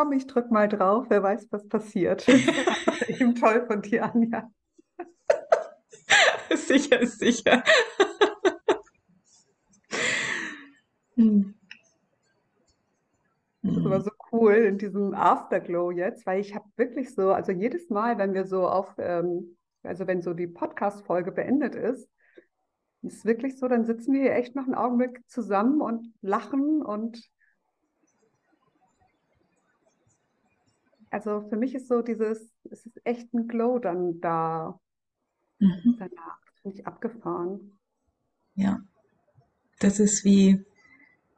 komm, ich drück mal drauf, wer weiß, was passiert. Eben toll von dir, Anja. sicher, sicher. hm. Das war so cool in diesem Afterglow jetzt, weil ich habe wirklich so, also jedes Mal, wenn wir so auf, ähm, also wenn so die Podcast-Folge beendet ist, ist wirklich so, dann sitzen wir hier echt noch einen Augenblick zusammen und lachen und also für mich ist so dieses, es ist echt ein Glow dann da mhm. danach. Finde ich abgefahren. Ja. Das ist wie,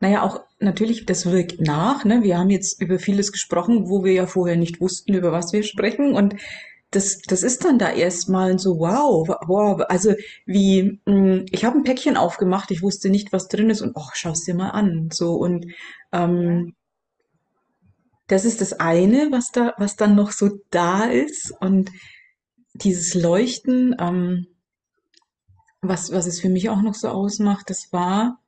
naja, auch natürlich, das wirkt nach. Ne? Wir haben jetzt über vieles gesprochen, wo wir ja vorher nicht wussten, über was wir sprechen. Und das, das ist dann da erstmal so, wow, wow, also wie, hm, ich habe ein Päckchen aufgemacht, ich wusste nicht, was drin ist und oh, schau es dir mal an. So und ähm, das ist das eine, was da, was dann noch so da ist und dieses Leuchten, ähm, was, was es für mich auch noch so ausmacht, das war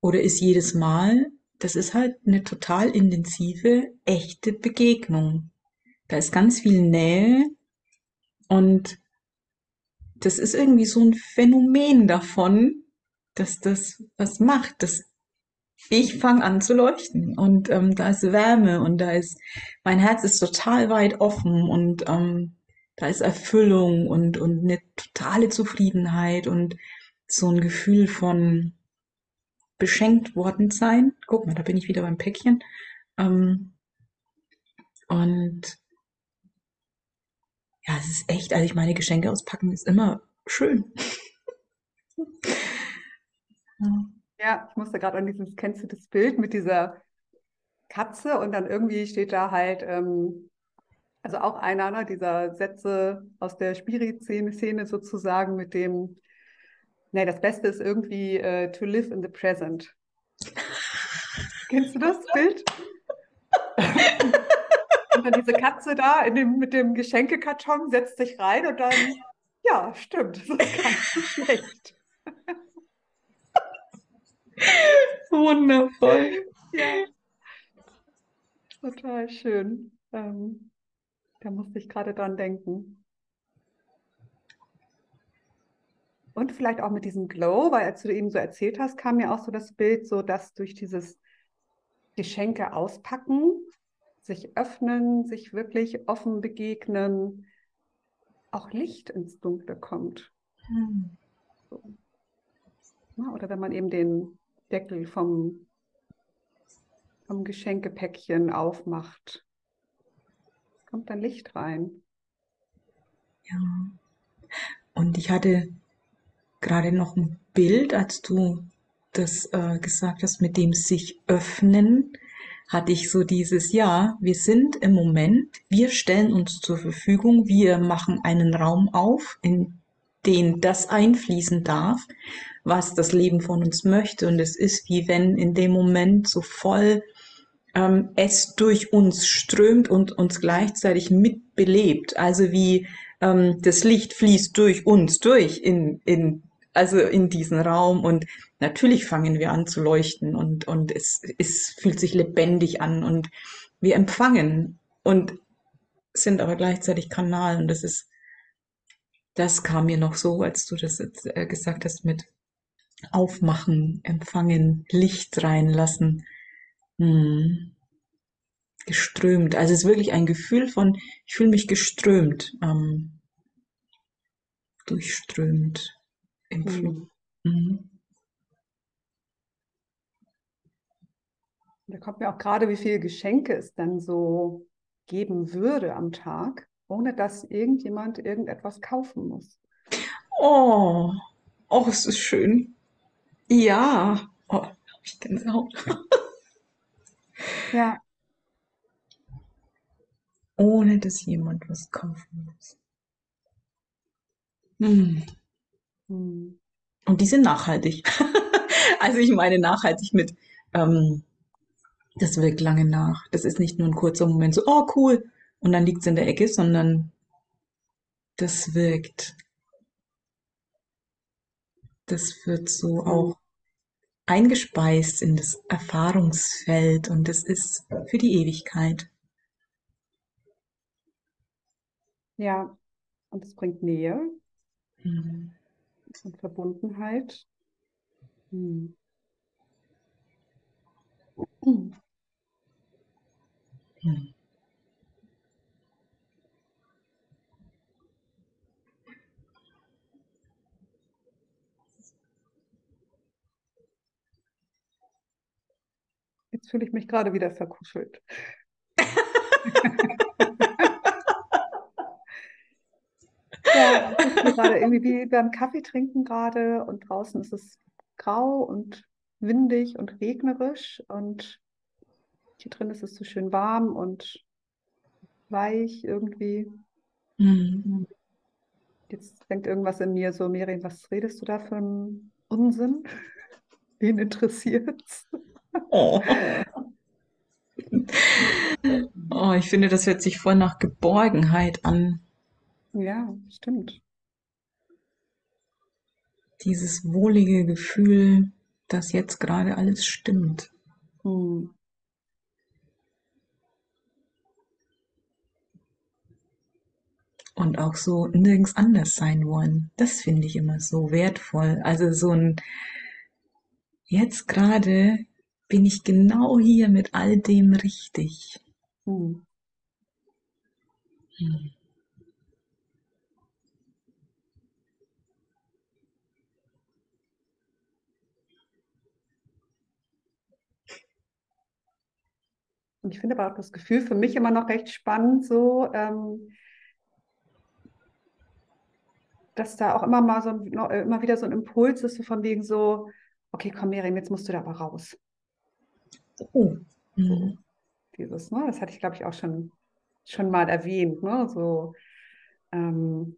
oder ist jedes Mal, das ist halt eine total intensive, echte Begegnung. Da ist ganz viel Nähe, und das ist irgendwie so ein Phänomen davon, dass das was macht, dass ich fange an zu leuchten und ähm, da ist Wärme und da ist, mein Herz ist total weit offen und ähm, da ist Erfüllung und, und eine totale Zufriedenheit und so ein Gefühl von beschenkt worden sein. Guck mal, da bin ich wieder beim Päckchen. Ähm, und ja, es ist echt, also ich meine, Geschenke auspacken ist immer schön. ja, ich musste gerade an dieses, kennst du das Bild mit dieser Katze und dann irgendwie steht da halt, ähm, also auch einer ne, dieser Sätze aus der Spirit-Szene sozusagen mit dem, nee, das Beste ist irgendwie uh, to live in the present. Kennst du das Bild? Und dann diese Katze da dem, mit dem Geschenkekarton setzt sich rein und dann, ja, stimmt, das ist gar nicht so schlecht. Wundervoll. Ja. Total schön. Ähm, da musste ich gerade dran denken. Und vielleicht auch mit diesem Glow, weil als du eben so erzählt hast, kam mir auch so das Bild, so dass durch dieses Geschenke auspacken sich öffnen, sich wirklich offen begegnen, auch Licht ins Dunkle kommt. Hm. So. oder wenn man eben den Deckel vom, vom Geschenkepäckchen aufmacht, kommt dann Licht rein. Ja. Und ich hatte gerade noch ein Bild, als du das äh, gesagt hast, mit dem sich öffnen hatte ich so dieses, ja, wir sind im Moment, wir stellen uns zur Verfügung, wir machen einen Raum auf, in den das einfließen darf, was das Leben von uns möchte. Und es ist wie wenn in dem Moment so voll ähm, es durch uns strömt und uns gleichzeitig mitbelebt. Also wie ähm, das Licht fließt durch uns durch in, in also in diesen Raum und natürlich fangen wir an zu leuchten und, und es, es fühlt sich lebendig an und wir empfangen und sind aber gleichzeitig Kanal und das ist, das kam mir noch so, als du das jetzt, äh, gesagt hast mit aufmachen, empfangen, Licht reinlassen, hm. geströmt. Also es ist wirklich ein Gefühl von, ich fühle mich geströmt, ähm, durchströmt im Flug. Mhm. mhm. Da kommt mir auch gerade, wie viele Geschenke es dann so geben würde am Tag, ohne dass irgendjemand irgendetwas kaufen muss. Oh, oh, es ist schön. Ja. Oh, hab ich Gänsehaut. ja. Ohne dass jemand was kaufen muss. Hm. Hm. Und die sind nachhaltig. also ich meine nachhaltig mit, ähm, das wirkt lange nach. Das ist nicht nur ein kurzer Moment so, oh cool, und dann liegt es in der Ecke, sondern das wirkt. Das wird so auch eingespeist in das Erfahrungsfeld und es ist für die Ewigkeit. Ja, und es bringt Nähe mhm. und Verbundenheit. Hm. Mhm. Mhm. Jetzt fühle ich mich gerade wieder verkuschelt. Ja, mir gerade irgendwie wie beim Kaffee trinken gerade und draußen ist es grau und windig und regnerisch und hier drin ist es so schön warm und weich irgendwie. Mhm. Jetzt denkt irgendwas in mir so, Miriam, was redest du da für einen Unsinn? Wen interessiert's? Oh. Oh, ich finde, das hört sich voll nach Geborgenheit an. Ja, stimmt. Dieses wohlige Gefühl, dass jetzt gerade alles stimmt. Hm. Und auch so nirgends anders sein wollen. Das finde ich immer so wertvoll. Also so ein, jetzt gerade bin ich genau hier mit all dem richtig. Hm. Hm. Und ich finde aber auch das Gefühl für mich immer noch recht spannend, so, ähm, dass da auch immer mal so ein, äh, immer wieder so ein Impuls ist, so von wegen so, okay, komm, Miriam, jetzt musst du da aber raus. Oh. So, Mhm. dieses, ne? Das hatte ich, glaube ich, auch schon, schon mal erwähnt, ne? So, ähm,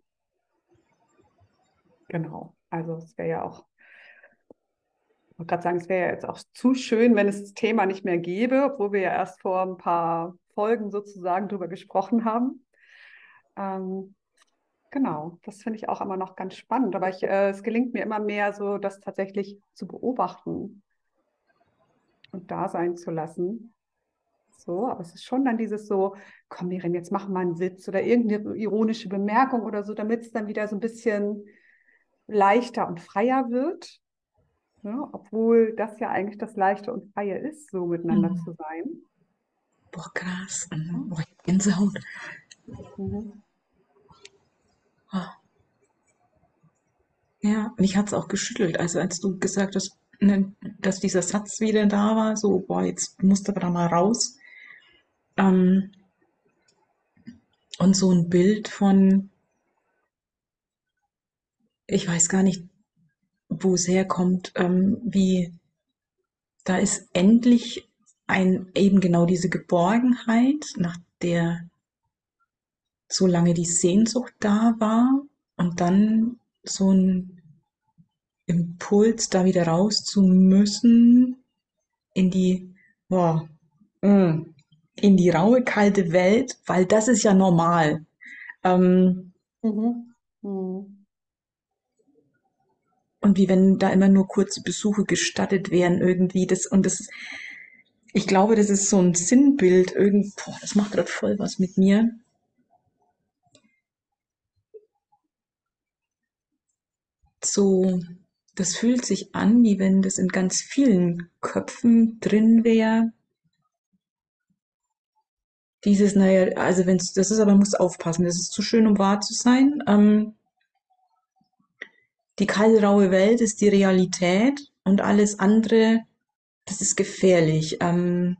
genau. Also es wäre ja auch, ich wollte gerade sagen, es wäre ja jetzt auch zu schön, wenn es das Thema nicht mehr gäbe, obwohl wir ja erst vor ein paar Folgen sozusagen drüber gesprochen haben. Ähm, genau, das finde ich auch immer noch ganz spannend. Aber ich, äh, es gelingt mir immer mehr, so das tatsächlich zu beobachten und da sein zu lassen. So, aber es ist schon dann dieses so, komm, Miriam, jetzt mach mal einen Witz oder irgendeine ironische Bemerkung oder so, damit es dann wieder so ein bisschen leichter und freier wird. Ne? Obwohl das ja eigentlich das Leichte und Freie ist, so miteinander Mhm. zu sein. Boah, krass. Mhm. Boah, ich hab Gänsehaut. Mhm. Ah. Ja, mich hat's auch geschüttelt. Also als du gesagt hast, dass dieser Satz wieder da war, so, boah, jetzt musst du aber da mal raus. Ähm, und so ein Bild von, ich weiß gar nicht, wo es herkommt, ähm, wie da ist endlich ein, eben genau diese Geborgenheit, nach der so lange die Sehnsucht da war und dann so ein Impuls, da wieder raus zu müssen in die, boah, mm, in die raue, kalte Welt, weil das ist ja normal. Ähm, Mhm. Mhm. und wie wenn da immer nur kurze Besuche gestattet wären irgendwie. Das, und das, ich glaube, das ist so ein Sinnbild irgendwo. Das macht gerade voll was mit mir. So, das fühlt sich an, wie wenn das in ganz vielen Köpfen drin wäre. Dieses, naja, also wenn's, das ist aber, musst aufpassen, das ist zu schön, um wahr zu sein. Ähm, die kalte, raue Welt ist die Realität und alles andere, das ist gefährlich. Ähm,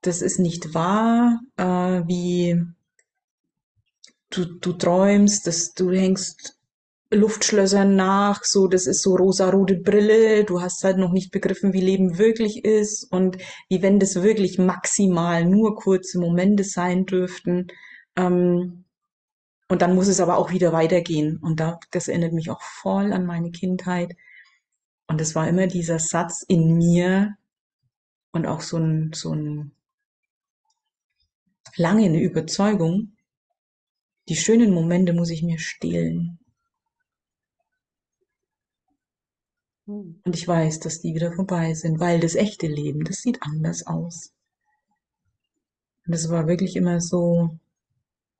das ist nicht wahr, äh, wie du, du träumst, dass du hängst Luftschlössern nach, so das ist so rosarote Brille, du hast halt noch nicht begriffen, wie Leben wirklich ist und wie wenn das wirklich maximal nur kurze Momente sein dürften. Ähm, und dann muss es aber auch wieder weitergehen. Und da, das erinnert mich auch voll an meine Kindheit. Und es war immer dieser Satz in mir und auch so ein, so ein lange eine Überzeugung, die schönen Momente muss ich mir stehlen. Mhm. Und ich weiß, dass die wieder vorbei sind, weil das echte Leben, das sieht anders aus. Und das war wirklich immer so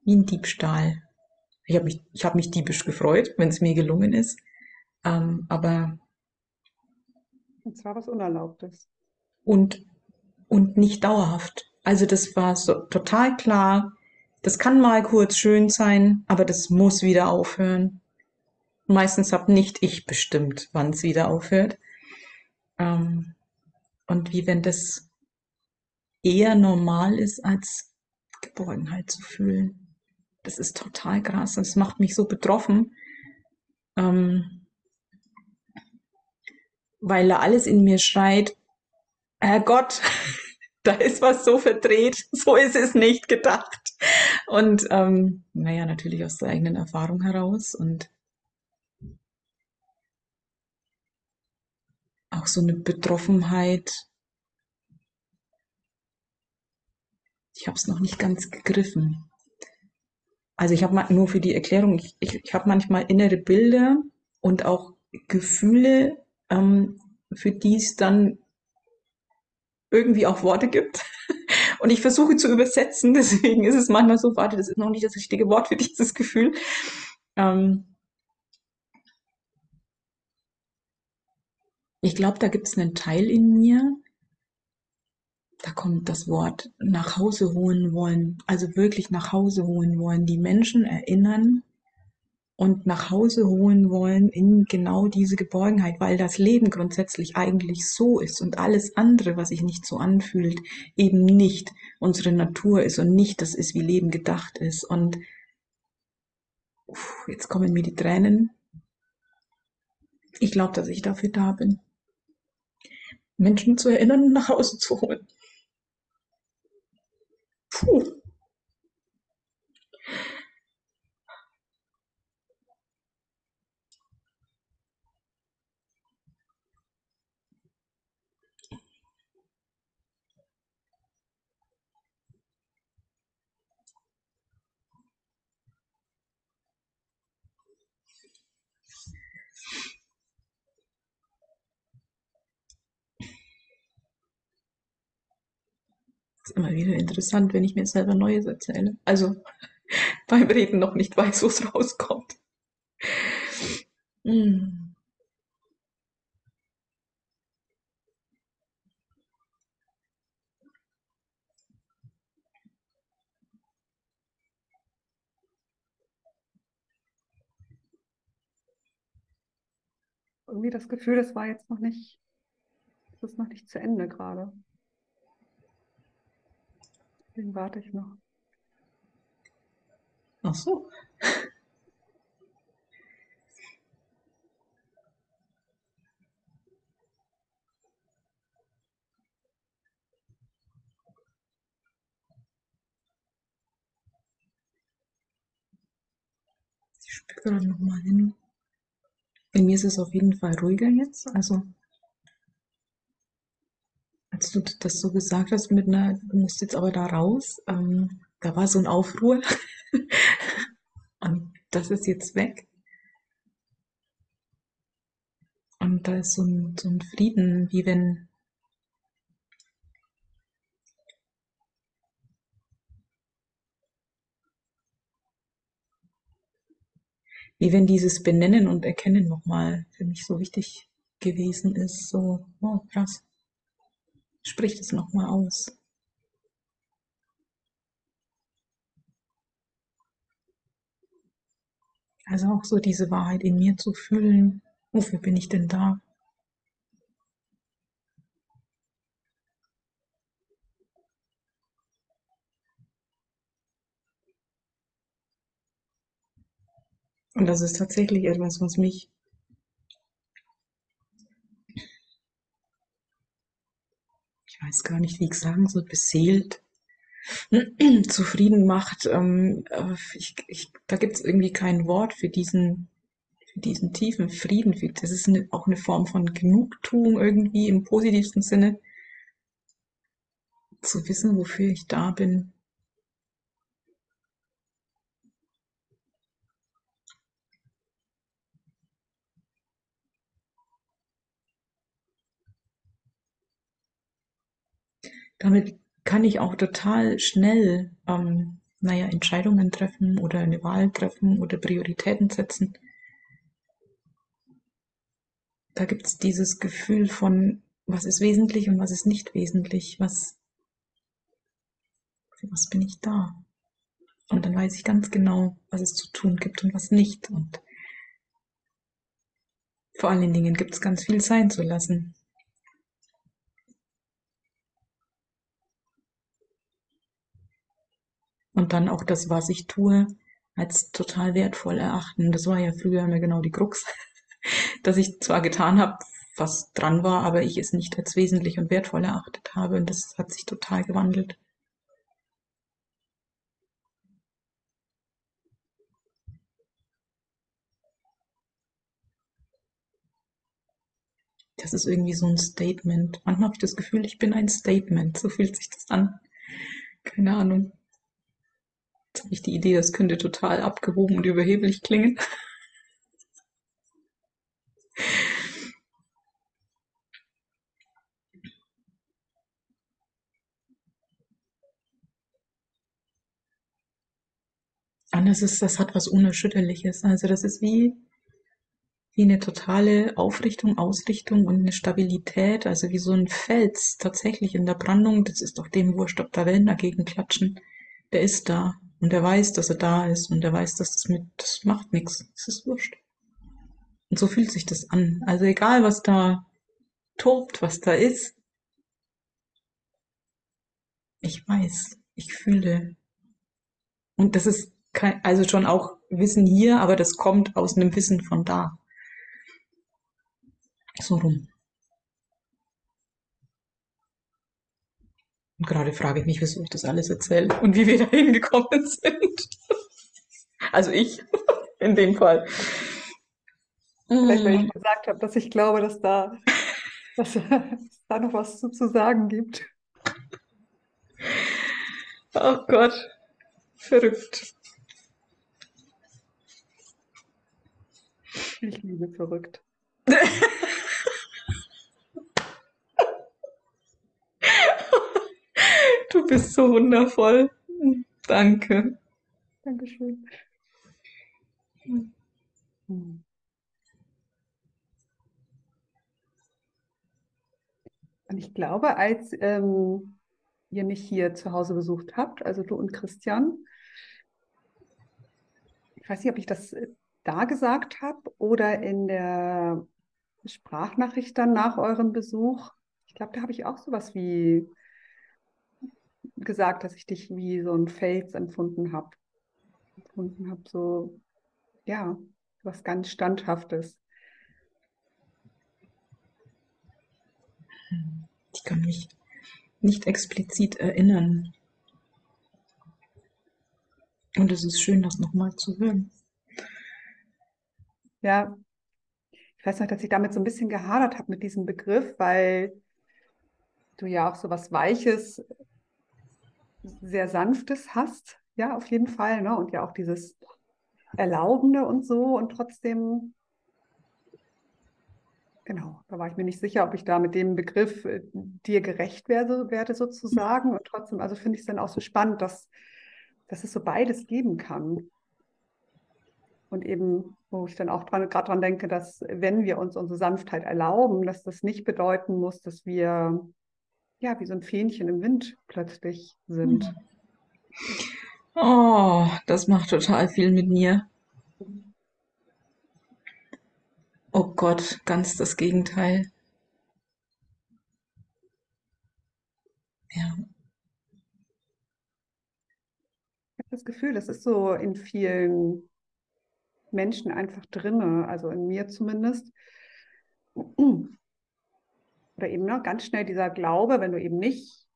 wie ein Diebstahl. Ich habe mich, ich habe mich diebisch gefreut, wenn es mir gelungen ist. Ähm, aber und zwar was Unerlaubtes. Und, und nicht dauerhaft. Also das war so total klar. Das kann mal kurz schön sein, aber das muss wieder aufhören. Meistens habe nicht ich bestimmt, wann es wieder aufhört. Ähm, und wie wenn das eher normal ist, als Geborgenheit zu fühlen. Das ist total krass. Das macht mich so betroffen. Ähm, weil da alles in mir schreit, Herrgott, da ist was so verdreht, so ist es nicht gedacht. Und ähm, naja, natürlich aus der eigenen Erfahrung heraus und auch so eine Betroffenheit. Ich habe es noch nicht ganz gegriffen. Also ich habe nur für die Erklärung, ich, ich, ich habe manchmal innere Bilder und auch Gefühle, ähm, für die es dann irgendwie auch Worte gibt. Und ich versuche zu übersetzen, deswegen ist es manchmal so, warte, das ist noch nicht das richtige Wort für dieses Gefühl. Ähm ich glaube, da gibt es einen Teil in mir, da kommt das Wort nach Hause holen wollen, also wirklich nach Hause holen wollen, die Menschen erinnern und nach Hause holen wollen in genau diese Geborgenheit, weil das Leben grundsätzlich eigentlich so ist und alles andere, was sich nicht so anfühlt, eben nicht unsere Natur ist und nicht das ist, wie Leben gedacht ist. Und jetzt kommen mir die Tränen. Ich glaube, dass ich dafür da bin, Menschen zu erinnern und nach Hause zu holen. Puh. Immer wieder interessant, wenn ich mir selber Neues erzähle. Also beim Reden noch nicht weiß, wo es rauskommt. Mm. Irgendwie das Gefühl, das war jetzt noch nicht, das ist noch nicht zu Ende gerade. Deswegen warte ich noch. Ach so. Ich spüre gerade nochmal hin. Bei mir ist es auf jeden Fall ruhiger jetzt. Also als du das so gesagt hast mit einer, du musst jetzt aber da raus, ähm, da war so ein Aufruhr. Und das ist jetzt weg. Und da ist so ein, so ein Frieden, wie wenn wie wenn dieses Benennen und Erkennen nochmal für mich so wichtig gewesen ist. So, oh, krass. Sprich es nochmal aus. Also auch so diese Wahrheit in mir zu fühlen. Wofür bin ich denn da? Und das ist tatsächlich etwas, was mich ich weiß gar nicht, wie ich sagen soll, beseelt, zufrieden macht. Ähm, äh, ich, ich, da gibt es irgendwie kein Wort für diesen, für diesen tiefen Frieden. Das ist eine, auch eine Form von Genugtuung irgendwie im positivsten Sinne. Zu wissen, wofür ich da bin. Damit kann ich auch total schnell ähm, naja, Entscheidungen treffen oder eine Wahl treffen oder Prioritäten setzen. Da gibt es dieses Gefühl von, was ist wesentlich und was ist nicht wesentlich, was, für was bin ich da? Und dann weiß ich ganz genau, was es zu tun gibt und was nicht. Und vor allen Dingen gibt es ganz viel sein zu lassen. Und dann auch das, was ich tue, als total wertvoll erachten. Das war ja früher immer genau die Krux, dass ich zwar getan habe, was dran war, aber ich es nicht als wesentlich und wertvoll erachtet habe. Und das hat sich total gewandelt. Das ist irgendwie so ein Statement. Manchmal habe ich das Gefühl, ich bin ein Statement. So fühlt sich das an. Keine Ahnung. Jetzt habe ich die Idee, das könnte total abgehoben und überheblich klingen. Und das ist, das hat was Unerschütterliches. Also das ist wie, wie eine totale Aufrichtung, Ausrichtung und eine Stabilität, also wie so ein Fels tatsächlich in der Brandung. Das ist doch dem wurscht, ob da Wellen dagegen klatschen. Der ist da. Und er weiß, dass er da ist und er weiß, dass das mit, das macht nichts. Es ist wurscht. Und so fühlt sich das an. Also egal, was da tobt, was da ist. Ich weiß, ich fühle. Und das ist kein, also schon auch Wissen hier, aber das kommt aus einem Wissen von da. So rum. Und gerade frage ich mich, wieso ich das alles erzähle und wie wir da hingekommen sind. Also ich, in dem Fall. Vielleicht, weil ich mm. gesagt habe, dass ich glaube, dass da, dass, da noch was zu, zu sagen gibt. Oh Gott, verrückt. Ich liebe verrückt. Du bist so wundervoll. Danke. Dankeschön. Und ich glaube, als ähm, ihr mich hier zu Hause besucht habt, also du und Christian, ich weiß nicht, ob ich das äh, da gesagt habe oder in der Sprachnachricht dann nach eurem Besuch. Ich glaube, da habe ich auch sowas wie gesagt, dass ich dich wie so ein Fels empfunden habe. Empfunden habe, so, ja, was ganz Standhaftes. Ich kann mich nicht explizit erinnern. Und es ist schön, das nochmal zu hören. Ja, ich weiß noch, dass ich damit so ein bisschen gehadert habe mit diesem Begriff, weil du ja auch so was Weiches sehr Sanftes hast, ja, auf jeden Fall, ne? Und ja auch dieses Erlaubende und so und trotzdem, genau, da war ich mir nicht sicher, ob ich da mit dem Begriff äh, dir gerecht werde, werde sozusagen. Und trotzdem, also finde ich es dann auch so spannend, dass, dass es so beides geben kann. Und eben, wo ich dann auch gerade dran denke, dass wenn wir uns unsere Sanftheit erlauben, dass das nicht bedeuten muss, dass wir ja, wie so ein Fähnchen im Wind plötzlich sind. Oh, das macht total viel mit mir. Oh Gott, ganz das Gegenteil. Ja. Ich habe das Gefühl, das ist so in vielen Menschen einfach drinne, also in mir zumindest oder eben ne, ganz schnell dieser Glaube, wenn du eben nicht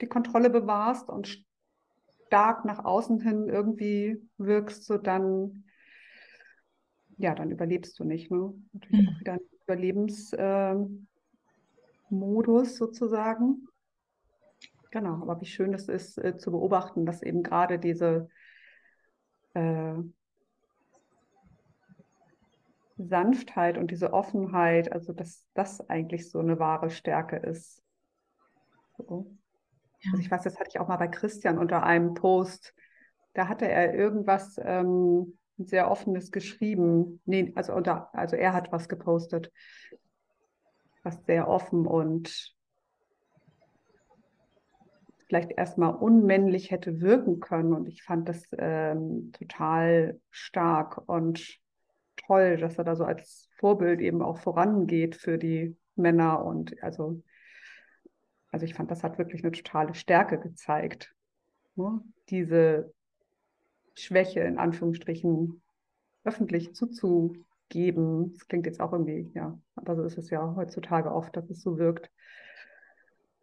die Kontrolle bewahrst und stark nach außen hin irgendwie wirkst, so dann, ja, dann überlebst du nicht. Ne? Natürlich mhm. auch wieder ein Überlebensmodus äh, sozusagen. Genau, aber wie schön das ist äh, zu beobachten, dass eben gerade diese äh, Sanftheit und diese Offenheit, also dass das eigentlich so eine wahre Stärke ist. So. Ja. Also ich weiß, das hatte ich auch mal bei Christian unter einem Post da hatte er irgendwas ähm, sehr Offenes geschrieben. Nee, also, unter, also er hat was gepostet, was sehr offen und vielleicht erstmal unmännlich hätte wirken können. Und ich fand das ähm, total stark und toll, dass er da so als Vorbild eben auch vorangeht für die Männer. Und also, also ich fand, das hat wirklich eine totale Stärke gezeigt. Ne? Diese Schwäche in Anführungsstrichen öffentlich zuzugeben. Das klingt jetzt auch irgendwie, ja, aber so ist es ja heutzutage oft, dass es so wirkt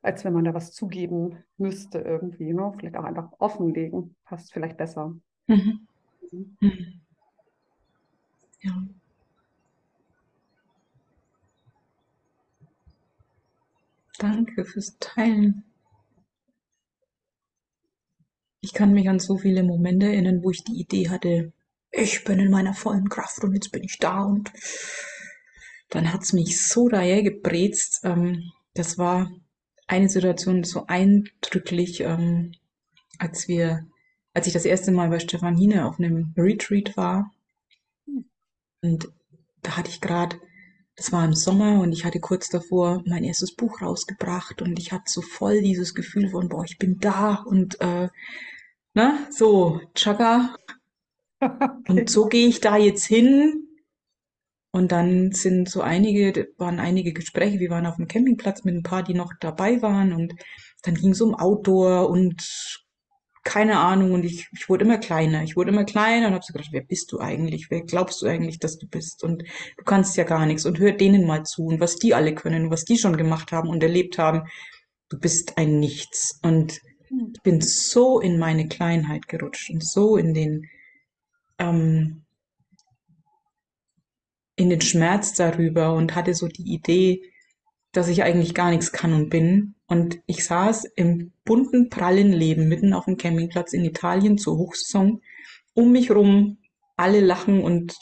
als wenn man da was zugeben müsste irgendwie. Ne? Vielleicht auch einfach offenlegen, passt vielleicht besser. Mhm. Mhm. Ja. Danke fürs Teilen. Ich kann mich an so viele Momente erinnern, wo ich die Idee hatte, ich bin in meiner vollen Kraft und jetzt bin ich da und dann hat es mich so daher gebrezt. Ähm, das war eine Situation so eindrücklich, ähm, als wir, als ich das erste Mal bei Stefan Hine auf einem Retreat war. Und da hatte ich gerade, das war im Sommer und ich hatte kurz davor mein erstes Buch rausgebracht und ich hatte so voll dieses Gefühl von, boah, ich bin da und äh, ne, so, Chaka. Okay. Und so gehe ich da jetzt hin und dann sind so einige, waren einige Gespräche. Wir waren auf dem Campingplatz mit ein paar, die noch dabei waren. Und dann ging es um Outdoor und keine Ahnung. Und ich, ich wurde immer kleiner. Ich wurde immer kleiner und habe so gedacht, wer bist du eigentlich? Wer glaubst du eigentlich, dass du bist? Und du kannst ja gar nichts. Und hör denen mal zu und was die alle können und was die schon gemacht haben und erlebt haben. Du bist ein Nichts. Und ich bin so in meine Kleinheit gerutscht und so in den, ähm, in den Schmerz darüber und hatte so die Idee, dass ich eigentlich gar nichts kann und bin. Und ich saß im bunten, prallen Leben mitten auf dem Campingplatz in Italien zur Hochsaison. Um mich rum alle lachen und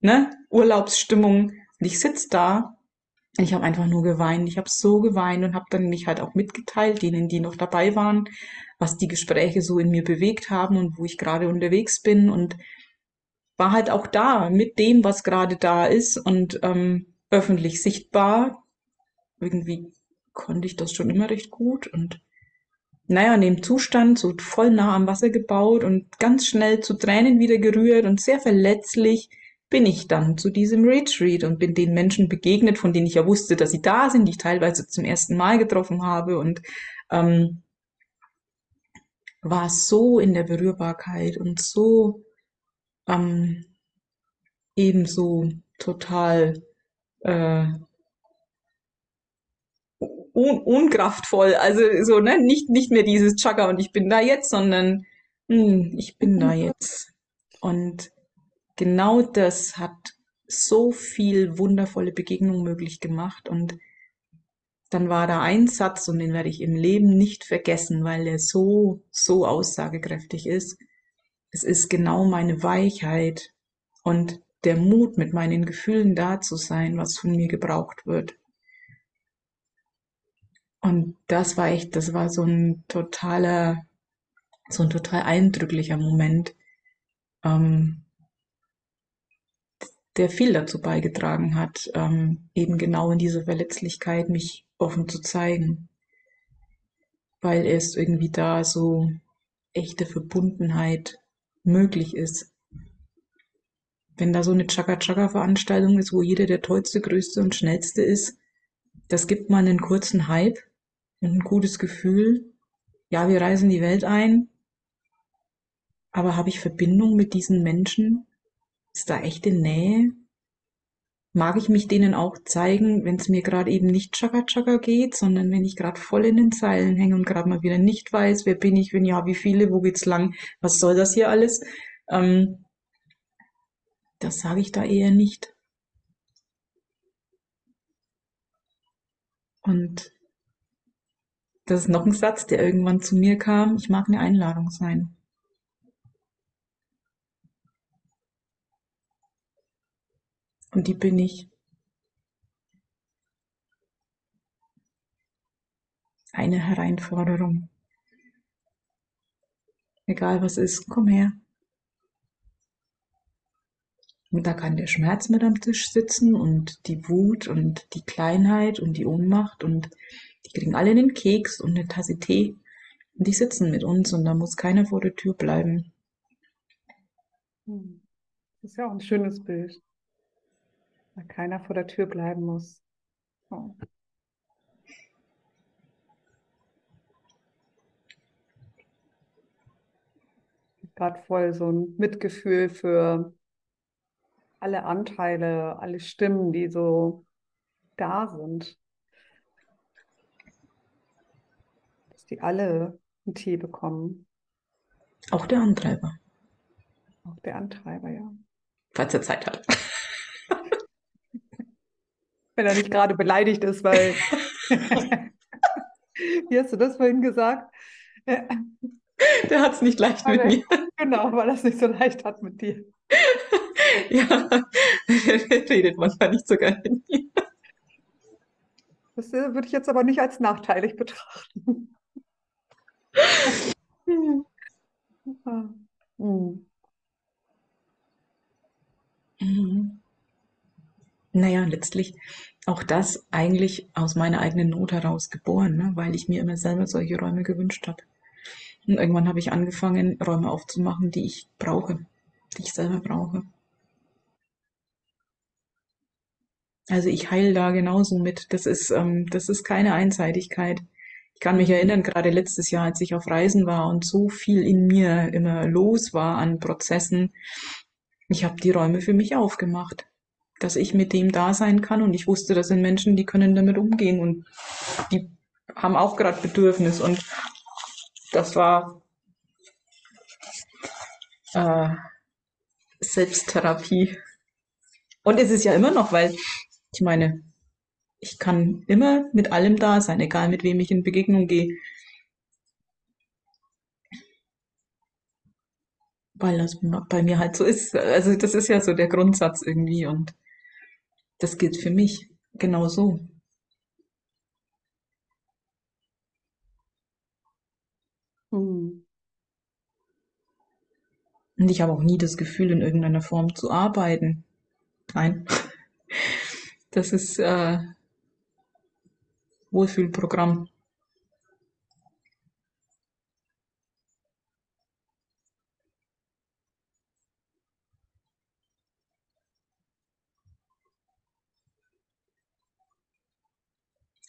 ne, Urlaubsstimmung. Und ich sitz da und ich habe einfach nur geweint. Ich habe so geweint und habe dann mich halt auch mitgeteilt, denen, die noch dabei waren, was die Gespräche so in mir bewegt haben und wo ich gerade unterwegs bin. Und war halt auch da mit dem, was gerade da ist und ähm, öffentlich sichtbar. Irgendwie konnte ich das schon immer recht gut und naja, in dem Zustand so voll nah am Wasser gebaut und ganz schnell zu Tränen wieder gerührt und sehr verletzlich bin ich dann zu diesem Retreat und bin den Menschen begegnet, von denen ich ja wusste, dass sie da sind, die ich teilweise zum ersten Mal getroffen habe und ähm, war so in der Berührbarkeit und so ähm, ebenso total äh, un unkraftvoll. Also so, ne, nicht, nicht mehr dieses Chaka und ich bin da jetzt, sondern hm, ich bin da jetzt. Und genau das hat so viel wundervolle Begegnungen möglich gemacht und dann war da ein Satz und den werde ich im Leben nicht vergessen, weil er so, so aussagekräftig ist es ist genau meine Weichheit und der Mut, mit meinen Gefühlen da zu sein, was von mir gebraucht wird. Und das war echt, das war so ein totaler, so ein total eindrücklicher Moment, ähm, der viel dazu beigetragen hat, ähm, eben genau in dieser Verletzlichkeit mich offen zu zeigen. Weil erst irgendwie da so echte Verbundenheit möglich ist. Wenn da so eine Chaka-Chaka-Veranstaltung ist, wo jeder der tollste, größte und schnellste ist, das gibt man einen kurzen Hype ein gutes Gefühl. Ja, wir reisen die Welt ein, aber habe ich Verbindung mit diesen Menschen? Ist da echte Nähe? mag ich mich denen auch zeigen, wenn es mir gerade eben nicht Chaka Chaka geht, sondern wenn ich gerade voll in den Zeilen hänge und gerade mal wieder nicht weiß, wer bin ich, wenn ja, wie viele, wo geht's lang, was soll das hier alles? Ähm, das sage ich da eher nicht. Und das ist noch ein Satz, der irgendwann zu mir kam. Ich mag eine Einladung sein. Und die bin ich. Eine Hereinforderung. Egal was ist, komm her. Und da kann der Schmerz mit am Tisch sitzen und die Wut und die Kleinheit und die Ohnmacht und die kriegen alle einen Keks und eine Tasse Tee und die sitzen mit uns und da muss keiner vor der Tür bleiben. Hm. Das ist ja auch ein schönes Bild. Weil keiner vor der Tür bleiben muss. Oh. Gerade voll so ein Mitgefühl für alle Anteile, alle Stimmen, die so da sind. Die alle einen Tee bekommen. Auch der Antreiber. Auch der Antreiber, ja. Falls er Zeit hat. Wenn er nicht gerade beleidigt ist, weil. Wie hast du das vorhin gesagt? Der hat es nicht leicht mit mir. Genau, weil er es nicht so leicht hat mit dir. ja, redet manchmal nicht so gerne mit mir. Das äh, würde ich jetzt aber nicht als nachteilig betrachten. Hm. Mhm. Naja, letztlich auch das eigentlich aus meiner eigenen Not heraus geboren, ne? weil ich mir immer selber solche Räume gewünscht habe. Und irgendwann habe ich angefangen, Räume aufzumachen, die ich brauche, die ich selber brauche. Also ich heile da genauso mit. Das ist, ähm, das ist keine Einseitigkeit. Ich kann mich erinnern, gerade letztes Jahr, als ich auf Reisen war und so viel in mir immer los war an Prozessen, ich habe die Räume für mich aufgemacht, dass ich mit dem da sein kann und ich wusste, das sind Menschen, die können damit umgehen und die haben auch gerade Bedürfnis und das war äh, Selbsttherapie. Und es ist ja immer noch, weil ich meine, ich kann immer mit allem da sein, egal mit wem ich in Begegnung gehe. Weil das bei mir halt so ist. Also das ist ja so der Grundsatz irgendwie und das gilt für mich genauso. Hm. Und ich habe auch nie das Gefühl, in irgendeiner Form zu arbeiten. Nein. Das ist äh, Wohlfühlprogramm.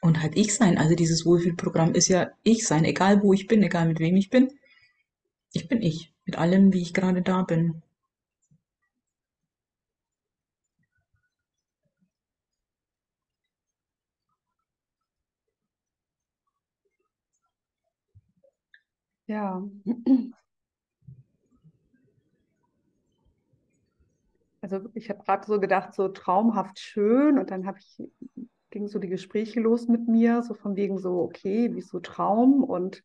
Und halt ich sein. Also dieses Wohlfühlprogramm ist ja ich sein, egal wo ich bin, egal mit wem ich bin. Ich bin ich, mit allem, wie ich gerade da bin. Ja. Also ich habe gerade so gedacht, so traumhaft schön und dann habe ich ging so die Gespräche los mit mir, so von wegen so, okay, wie so Traum und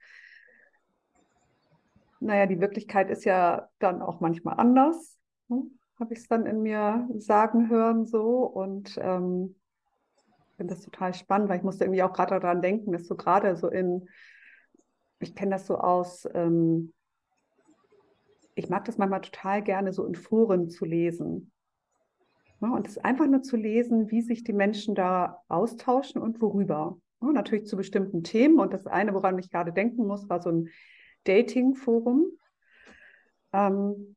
naja, die Wirklichkeit ist ja dann auch manchmal anders, ne? habe ich es dann in mir sagen hören so und ähm, finde das total spannend, weil ich musste irgendwie auch gerade daran denken, dass so gerade so in ich kenne das so aus, ähm, ich mag das manchmal total gerne, so in Foren zu lesen. Ja, und es einfach nur zu lesen, wie sich die Menschen da austauschen und worüber. Ja, natürlich zu bestimmten Themen. Und das eine, woran ich gerade denken muss, war so ein Dating-Forum, ähm,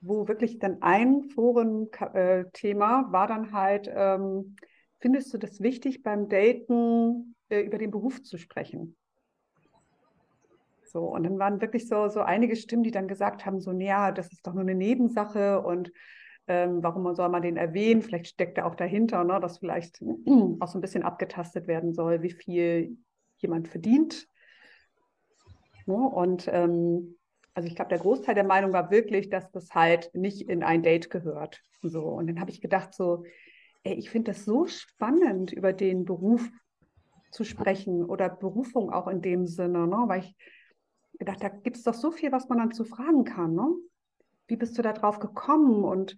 wo wirklich dann ein Foren-Thema äh, war dann halt, ähm, findest du das wichtig beim Daten äh, über den Beruf zu sprechen? So, und dann waren wirklich so, so einige Stimmen, die dann gesagt haben, so, naja, das ist doch nur eine Nebensache und ähm, warum soll man den erwähnen? Vielleicht steckt er auch dahinter, ne, dass vielleicht auch so ein bisschen abgetastet werden soll, wie viel jemand verdient. Ne, und ähm, also ich glaube, der Großteil der Meinung war wirklich, dass das halt nicht in ein Date gehört. So, und dann habe ich gedacht, so, ey, ich finde das so spannend, über den Beruf zu sprechen oder Berufung auch in dem Sinne, ne? weil ich gedacht, da gibt es doch so viel, was man dann zu fragen kann. Ne? Wie bist du da drauf gekommen und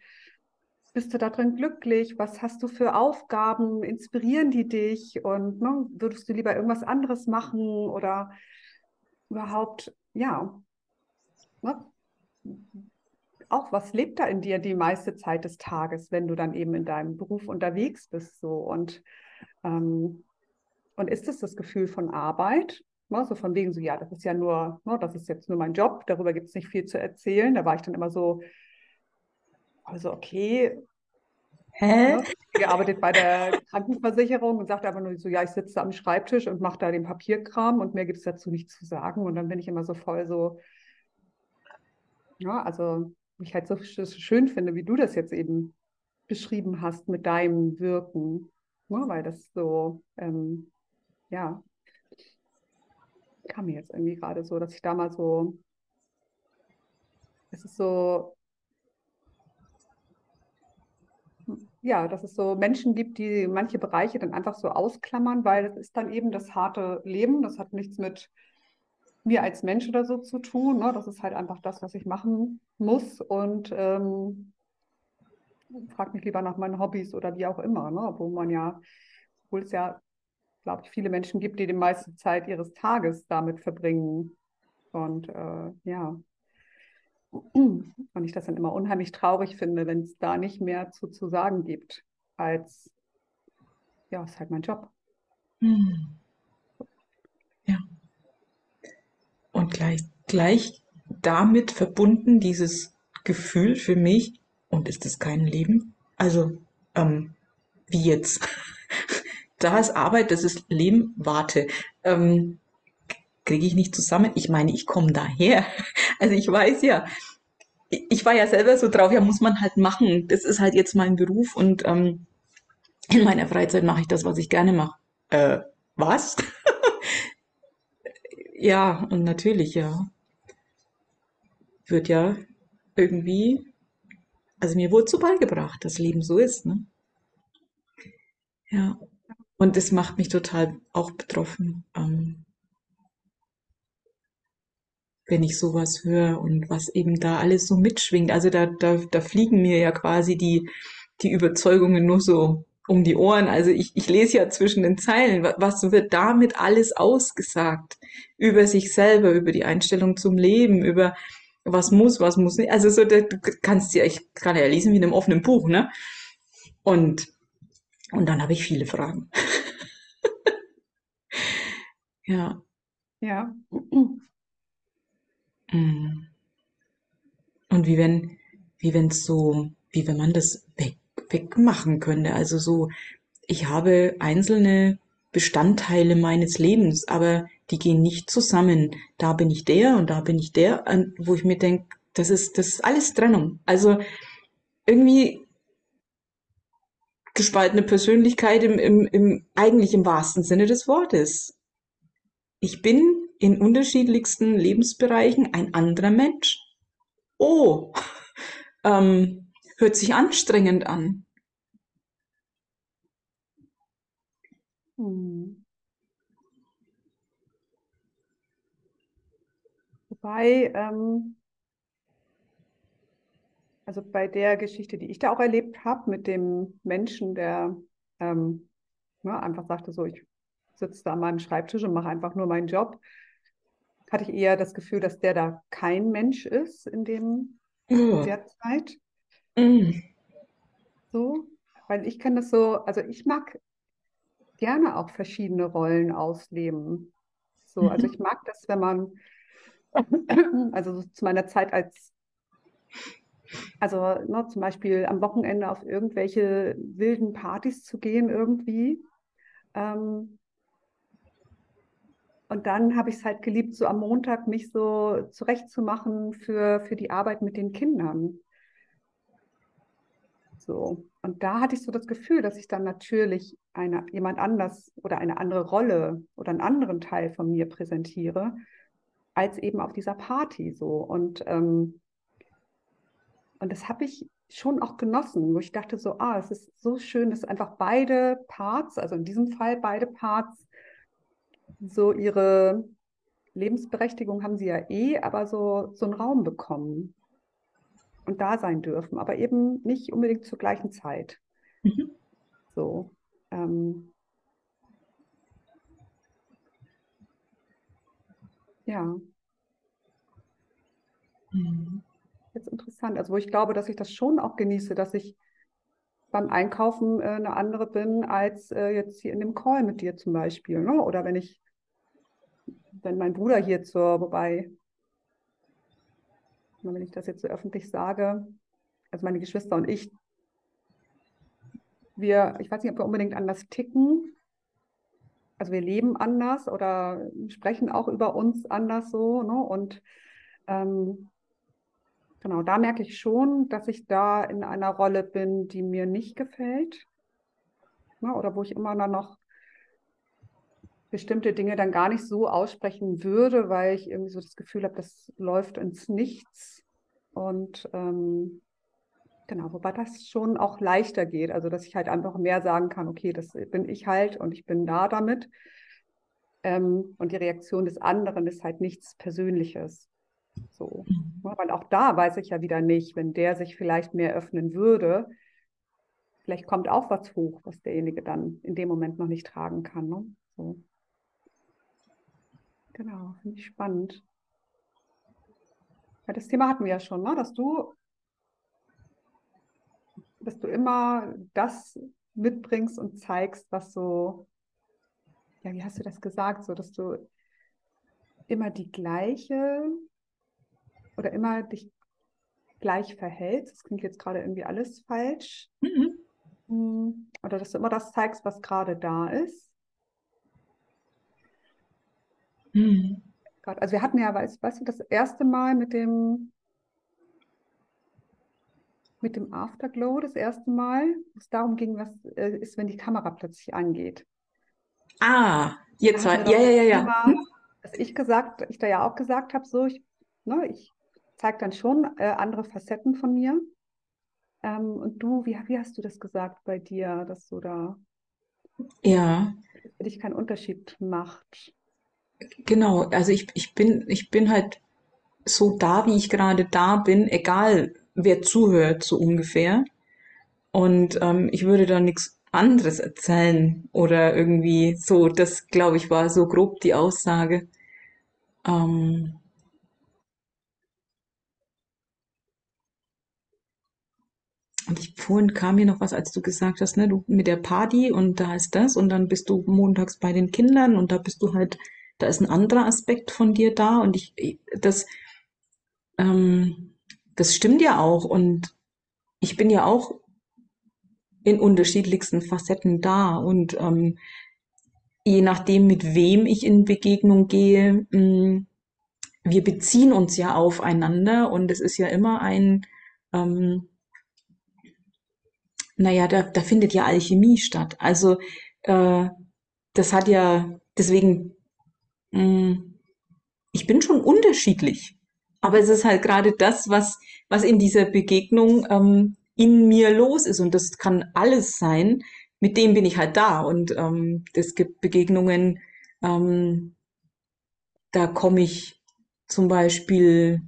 bist du da drin glücklich? Was hast du für Aufgaben? Inspirieren die dich? Und ne, würdest du lieber irgendwas anderes machen oder überhaupt, ja, ne, auch was lebt da in dir die meiste Zeit des Tages, wenn du dann eben in deinem Beruf unterwegs bist so und ähm, und ist es das Gefühl von Arbeit? Ne, so von wegen so, ja, das ist ja nur, ne, das ist jetzt nur mein Job, darüber gibt es nicht viel zu erzählen. Da war ich dann immer so, also okay, Hä? ne, gearbeitet bei der Krankenversicherung und sagte aber nur so, ja, ich sitze am Schreibtisch und mache da den Papierkram und mehr gibt es dazu nicht zu sagen. Und dann bin ich immer so voll so, ja, also ich halt so schön finde, wie du das jetzt eben beschrieben hast mit deinem Wirken, ne, weil das so, ähm, ja, kam mir jetzt irgendwie gerade so, dass ich da mal so, es ist so, ja, dass es so Menschen gibt, die manche Bereiche dann einfach so ausklammern, weil das ist dann eben das harte Leben. Das hat nichts mit mir als Mensch oder so zu tun. Ne? Das ist halt einfach das, was ich machen muss. Und ähm, frag mich lieber nach meinen Hobbys oder wie auch immer, ne? wo man ja, obwohl es ja, glaube ich, viele Menschen gibt, die die meiste Zeit ihres Tages damit verbringen. Und äh, ja, und ich das dann immer unheimlich traurig finde, wenn es da nicht mehr zu, zu sagen gibt, als, ja, ist halt mein Job. Hm. Ja. Und gleich, gleich damit verbunden dieses Gefühl für mich, und ist es kein Leben? Also, ähm, wie jetzt? Da ist Arbeit, das ist Leben, warte. Ähm, kriege ich nicht zusammen. Ich meine, ich komme daher. Also ich weiß ja, ich war ja selber so drauf, ja, muss man halt machen. Das ist halt jetzt mein Beruf und ähm, in meiner Freizeit mache ich das, was ich gerne mache. Äh, was? ja, und natürlich, ja. Wird ja irgendwie, also mir wurde so beigebracht, dass Leben so ist, ne? Ja. Und das macht mich total auch betroffen. Ähm, wenn ich sowas höre und was eben da alles so mitschwingt. Also da, da, da fliegen mir ja quasi die, die Überzeugungen nur so um die Ohren. Also ich, ich lese ja zwischen den Zeilen, was wird damit alles ausgesagt? Über sich selber, über die Einstellung zum Leben, über was muss, was muss nicht. Also so, du kannst ja, ich kann ja lesen wie in einem offenen Buch, ne? Und, und dann habe ich viele Fragen. ja. Ja. Mhm. Und wie wenn, wie wenn es so, wie wenn man das weg, wegmachen könnte. Also so, ich habe einzelne Bestandteile meines Lebens, aber die gehen nicht zusammen. Da bin ich der und da bin ich der, wo ich mir denke, das ist, das ist alles Trennung. Also irgendwie gespaltene Persönlichkeit im, im, im eigentlich im wahrsten Sinne des Wortes. Ich bin in unterschiedlichsten Lebensbereichen ein anderer Mensch. Oh, ähm, hört sich anstrengend an. Hm. Wobei, ähm, also bei der Geschichte, die ich da auch erlebt habe, mit dem Menschen, der ähm, ne, einfach sagte, so, ich sitze da an meinem Schreibtisch und mache einfach nur meinen Job hatte ich eher das Gefühl, dass der da kein Mensch ist in dem oh. der Zeit. Mm. So, weil ich kann das so, also ich mag gerne auch verschiedene Rollen ausleben. So, mhm. also ich mag das, wenn man, also zu meiner Zeit als, also ne, zum Beispiel am Wochenende auf irgendwelche wilden Partys zu gehen irgendwie. Ähm, und dann habe ich es halt geliebt, so am Montag mich so zurechtzumachen für, für die Arbeit mit den Kindern. So. Und da hatte ich so das Gefühl, dass ich dann natürlich eine, jemand anders oder eine andere Rolle oder einen anderen Teil von mir präsentiere, als eben auf dieser Party so. Und, ähm, und das habe ich schon auch genossen, wo ich dachte so, ah, es ist so schön, dass einfach beide Parts, also in diesem Fall beide Parts, so ihre Lebensberechtigung haben sie ja eh, aber so, so einen Raum bekommen und da sein dürfen, aber eben nicht unbedingt zur gleichen Zeit. Mhm. So. Ähm, ja. Mhm. Interessant. Also wo ich glaube, dass ich das schon auch genieße, dass ich beim Einkaufen äh, eine andere bin als äh, jetzt hier in dem Call mit dir zum Beispiel. Ne? Oder wenn ich, wenn mein Bruder hier zur, wobei, wenn ich das jetzt so öffentlich sage, also meine Geschwister und ich, wir, ich weiß nicht, ob wir unbedingt anders ticken. Also wir leben anders oder sprechen auch über uns anders so. Ne? Und ähm, genau, da merke ich schon, dass ich da in einer Rolle bin, die mir nicht gefällt. Ne? Oder wo ich immer noch bestimmte Dinge dann gar nicht so aussprechen würde, weil ich irgendwie so das Gefühl habe, das läuft ins Nichts. Und ähm, Genau, wobei das schon auch leichter geht. Also, dass ich halt einfach mehr sagen kann, okay, das bin ich halt und ich bin da damit. Ähm, und die Reaktion des anderen ist halt nichts Persönliches. So. Mhm. weil auch da weiß ich ja wieder nicht, wenn der sich vielleicht mehr öffnen würde, vielleicht kommt auch was hoch, was derjenige dann in dem Moment noch nicht tragen kann. Ne? So. Genau, finde ich spannend. Ja, das Thema hatten wir ja schon, ne? dass du dass du immer das mitbringst und zeigst, was so, ja, wie hast du das gesagt, so dass du immer die gleiche oder immer dich gleich verhältst. Das klingt jetzt gerade irgendwie alles falsch. Mhm. Hm, oder dass du immer das zeigst, was gerade da ist. Mhm. Also wir hatten ja, weißt, weißt du, das erste Mal mit dem mit dem Afterglow das erste Mal, wo es darum ging, was äh, ist, wenn die Kamera plötzlich angeht. Ah, ihr zwei, ja, ja, ja, ja. Thema? Dass ich gesagt, ich da ja auch gesagt habe, so, ich, ne, ich zeige dann schon äh, andere Facetten von mir. Ähm, und du, wie, wie hast du das gesagt bei dir, dass du da ja. für dich keinen Unterschied macht? Genau, also ich, ich bin, ich bin halt so da, wie ich gerade da bin, egal wer zuhört, so ungefähr. Und ähm, ich würde da nichts anderes erzählen oder irgendwie so, das glaube ich war so grob die Aussage. Ähm, und ich, vorhin kam mir noch was, als du gesagt hast, ne, du mit der Party und da ist das und dann bist du montags bei den Kindern und da bist du halt, da ist ein anderer Aspekt von dir da und ich, das, ähm, das stimmt ja auch. Und ich bin ja auch in unterschiedlichsten Facetten da. Und ähm, je nachdem, mit wem ich in Begegnung gehe, mh, mm, wir beziehen uns ja aufeinander und es ist ja immer ein, ähm, naja, da, da findet ja Alchemie statt. Also äh, das hat ja, deswegen, mh, mm, ich bin schon unterschiedlich. Aber es ist halt gerade das, was, was in dieser Begegnung ähm, in mir los ist. Und das kann alles sein. Mit dem bin ich halt da. Und ähm, es gibt Begegnungen, ähm, da komme ich zum Beispiel,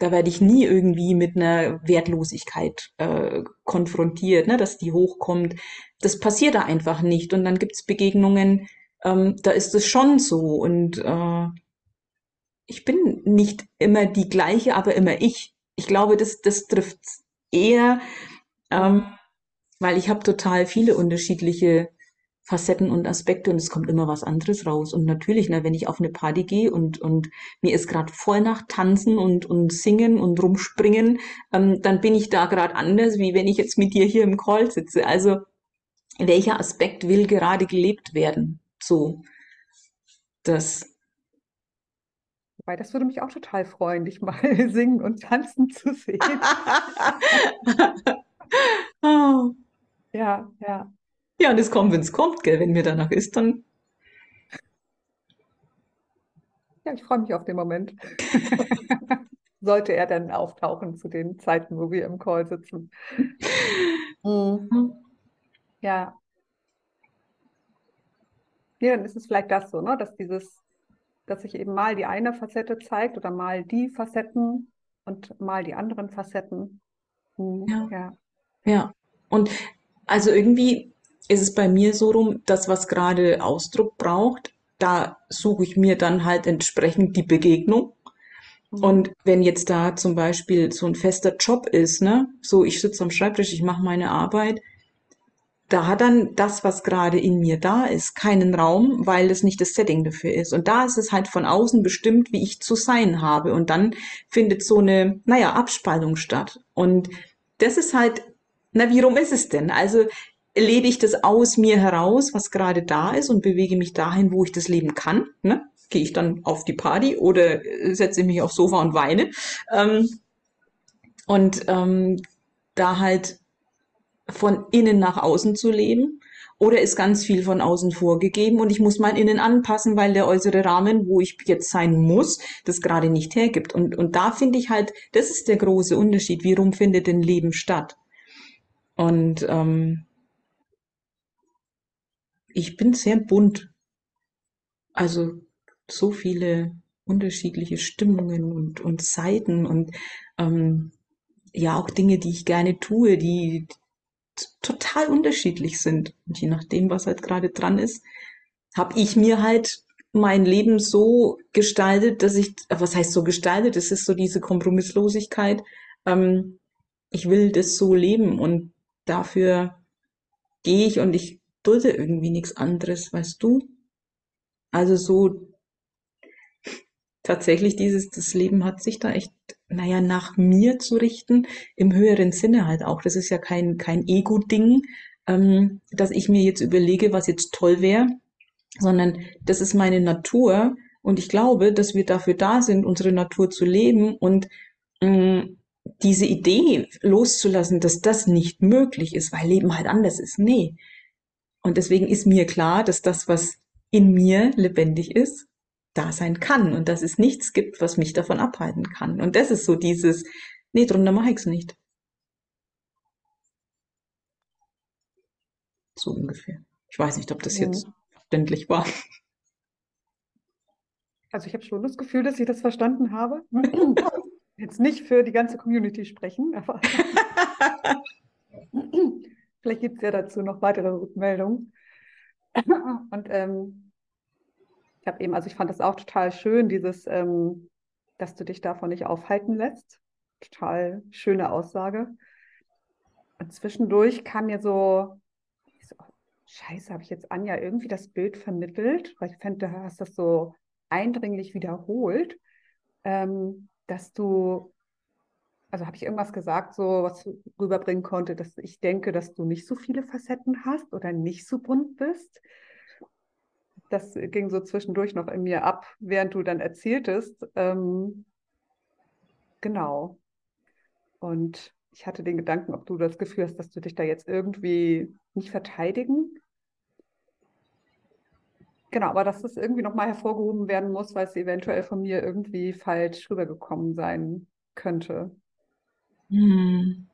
da werde ich nie irgendwie mit einer Wertlosigkeit äh, konfrontiert, ne, dass die hochkommt. Das passiert da einfach nicht. Und dann gibt's Begegnungen, ähm, da ist es schon so. Und äh, ich bin nicht immer die gleiche, aber immer ich. Ich glaube, das, das trifft eher, ähm, weil ich habe total viele unterschiedliche Facetten und Aspekte und es kommt immer was anderes raus. Und natürlich, ne, wenn ich auf eine Party gehe und, und mir ist gerade voll nach Tanzen und, und Singen und Rumspringen, ähm, dann bin ich da gerade anders, wie wenn ich jetzt mit dir hier im Call sitze. Also welcher Aspekt will gerade gelebt werden? So, das Wobei, das würde mich auch total freuen, dich mal singen und tanzen zu sehen. oh. Ja, ja. Ja, und es kommt, wenn es kommt, gell? Wenn mir danach ist, dann. Ja, ich freue mich auf den Moment. Sollte er dann auftauchen zu den Zeiten, wo wir im Call sitzen. Mhm. Ja. Ja, dann ist es vielleicht das so, ne? dass dieses dass sich eben mal die eine Facette zeigt oder mal die Facetten und mal die anderen Facetten. Hm, ja. ja. Ja. Und also irgendwie ist es bei mir so rum, das, was gerade Ausdruck braucht, da suche ich mir dann halt entsprechend die Begegnung. Mhm. Und wenn jetzt da zum Beispiel so ein fester Job ist, ne, so ich sitze am Schreibtisch, ich mache meine Arbeit, da hat dann das, was gerade in mir da ist, keinen Raum, weil es nicht das Setting dafür ist. Und da ist es halt von außen bestimmt, wie ich zu sein habe. Und dann findet so eine, naja, Abspaltung statt. Und das ist halt, na, wie rum ist es denn? Also lebe ich das aus mir heraus, was gerade da ist und bewege mich dahin, wo ich das leben kann. Ne? Gehe ich dann auf die Party oder setze ich mich aufs Sofa und weine. Ähm, und ähm, da halt von innen nach außen zu leben oder ist ganz viel von außen vorgegeben und ich muss mein Innen anpassen, weil der äußere Rahmen, wo ich jetzt sein muss, das gerade nicht hergibt. Und, und da finde ich halt, das ist der große Unterschied. Wie rum findet denn Leben statt? Und ähm, ich bin sehr bunt. Also so viele unterschiedliche Stimmungen und, und Seiten und ähm, ja auch Dinge, die ich gerne tue, die, total unterschiedlich sind. Und je nachdem, was halt gerade dran ist, habe ich mir halt mein Leben so gestaltet, dass ich, was heißt so gestaltet? Es ist so diese Kompromisslosigkeit. Ähm, ich will das so leben und dafür gehe ich und ich dulde irgendwie nichts anderes, weißt du? Also so tatsächlich dieses, das Leben hat sich da echt, naja, nach mir zu richten, im höheren Sinne halt auch. Das ist ja kein, kein Ego-Ding, ähm, dass ich mir jetzt überlege, was jetzt toll wäre, sondern das ist meine Natur und ich glaube, dass wir dafür da sind, unsere Natur zu leben und mh, mm, diese Idee loszulassen, dass das nicht möglich ist, weil Leben halt anders ist. Nee. Und deswegen ist mir klar, dass das, was in mir lebendig ist, da sein kann und dass es nichts gibt, was mich davon abhalten kann. Und das ist so dieses, nee, drunter mache ich es nicht. So ungefähr. Ich weiß nicht, ob das mhm. jetzt verständlich war. Also ich habe schon das Gefühl, dass ich das verstanden habe. Jetzt nicht für die ganze Community sprechen, aber vielleicht gibt es ja dazu noch weitere Rückmeldungen. Und ähm, ich habe eben, also ich fand das auch total schön, dieses, ähm, dass du dich davon nicht aufhalten lässt. Total schöne Aussage. Und zwischendurch kam mir so, so Scheiße, habe ich jetzt Anja irgendwie das Bild vermittelt, weil ich fände, du hast das so eindringlich wiederholt, ähm, dass du, also habe ich irgendwas gesagt, so was rüberbringen konnte, dass ich denke, dass du nicht so viele Facetten hast oder nicht so bunt bist das ging so zwischendurch noch in mir ab, während du dann erzähltest. Ähm, genau. Und ich hatte den Gedanken, ob du das Gefühl hast, dass du dich da jetzt irgendwie nicht verteidigen. Genau, aber dass das irgendwie nochmal hervorgehoben werden muss, weil es eventuell von mir irgendwie falsch rübergekommen sein könnte. Hm.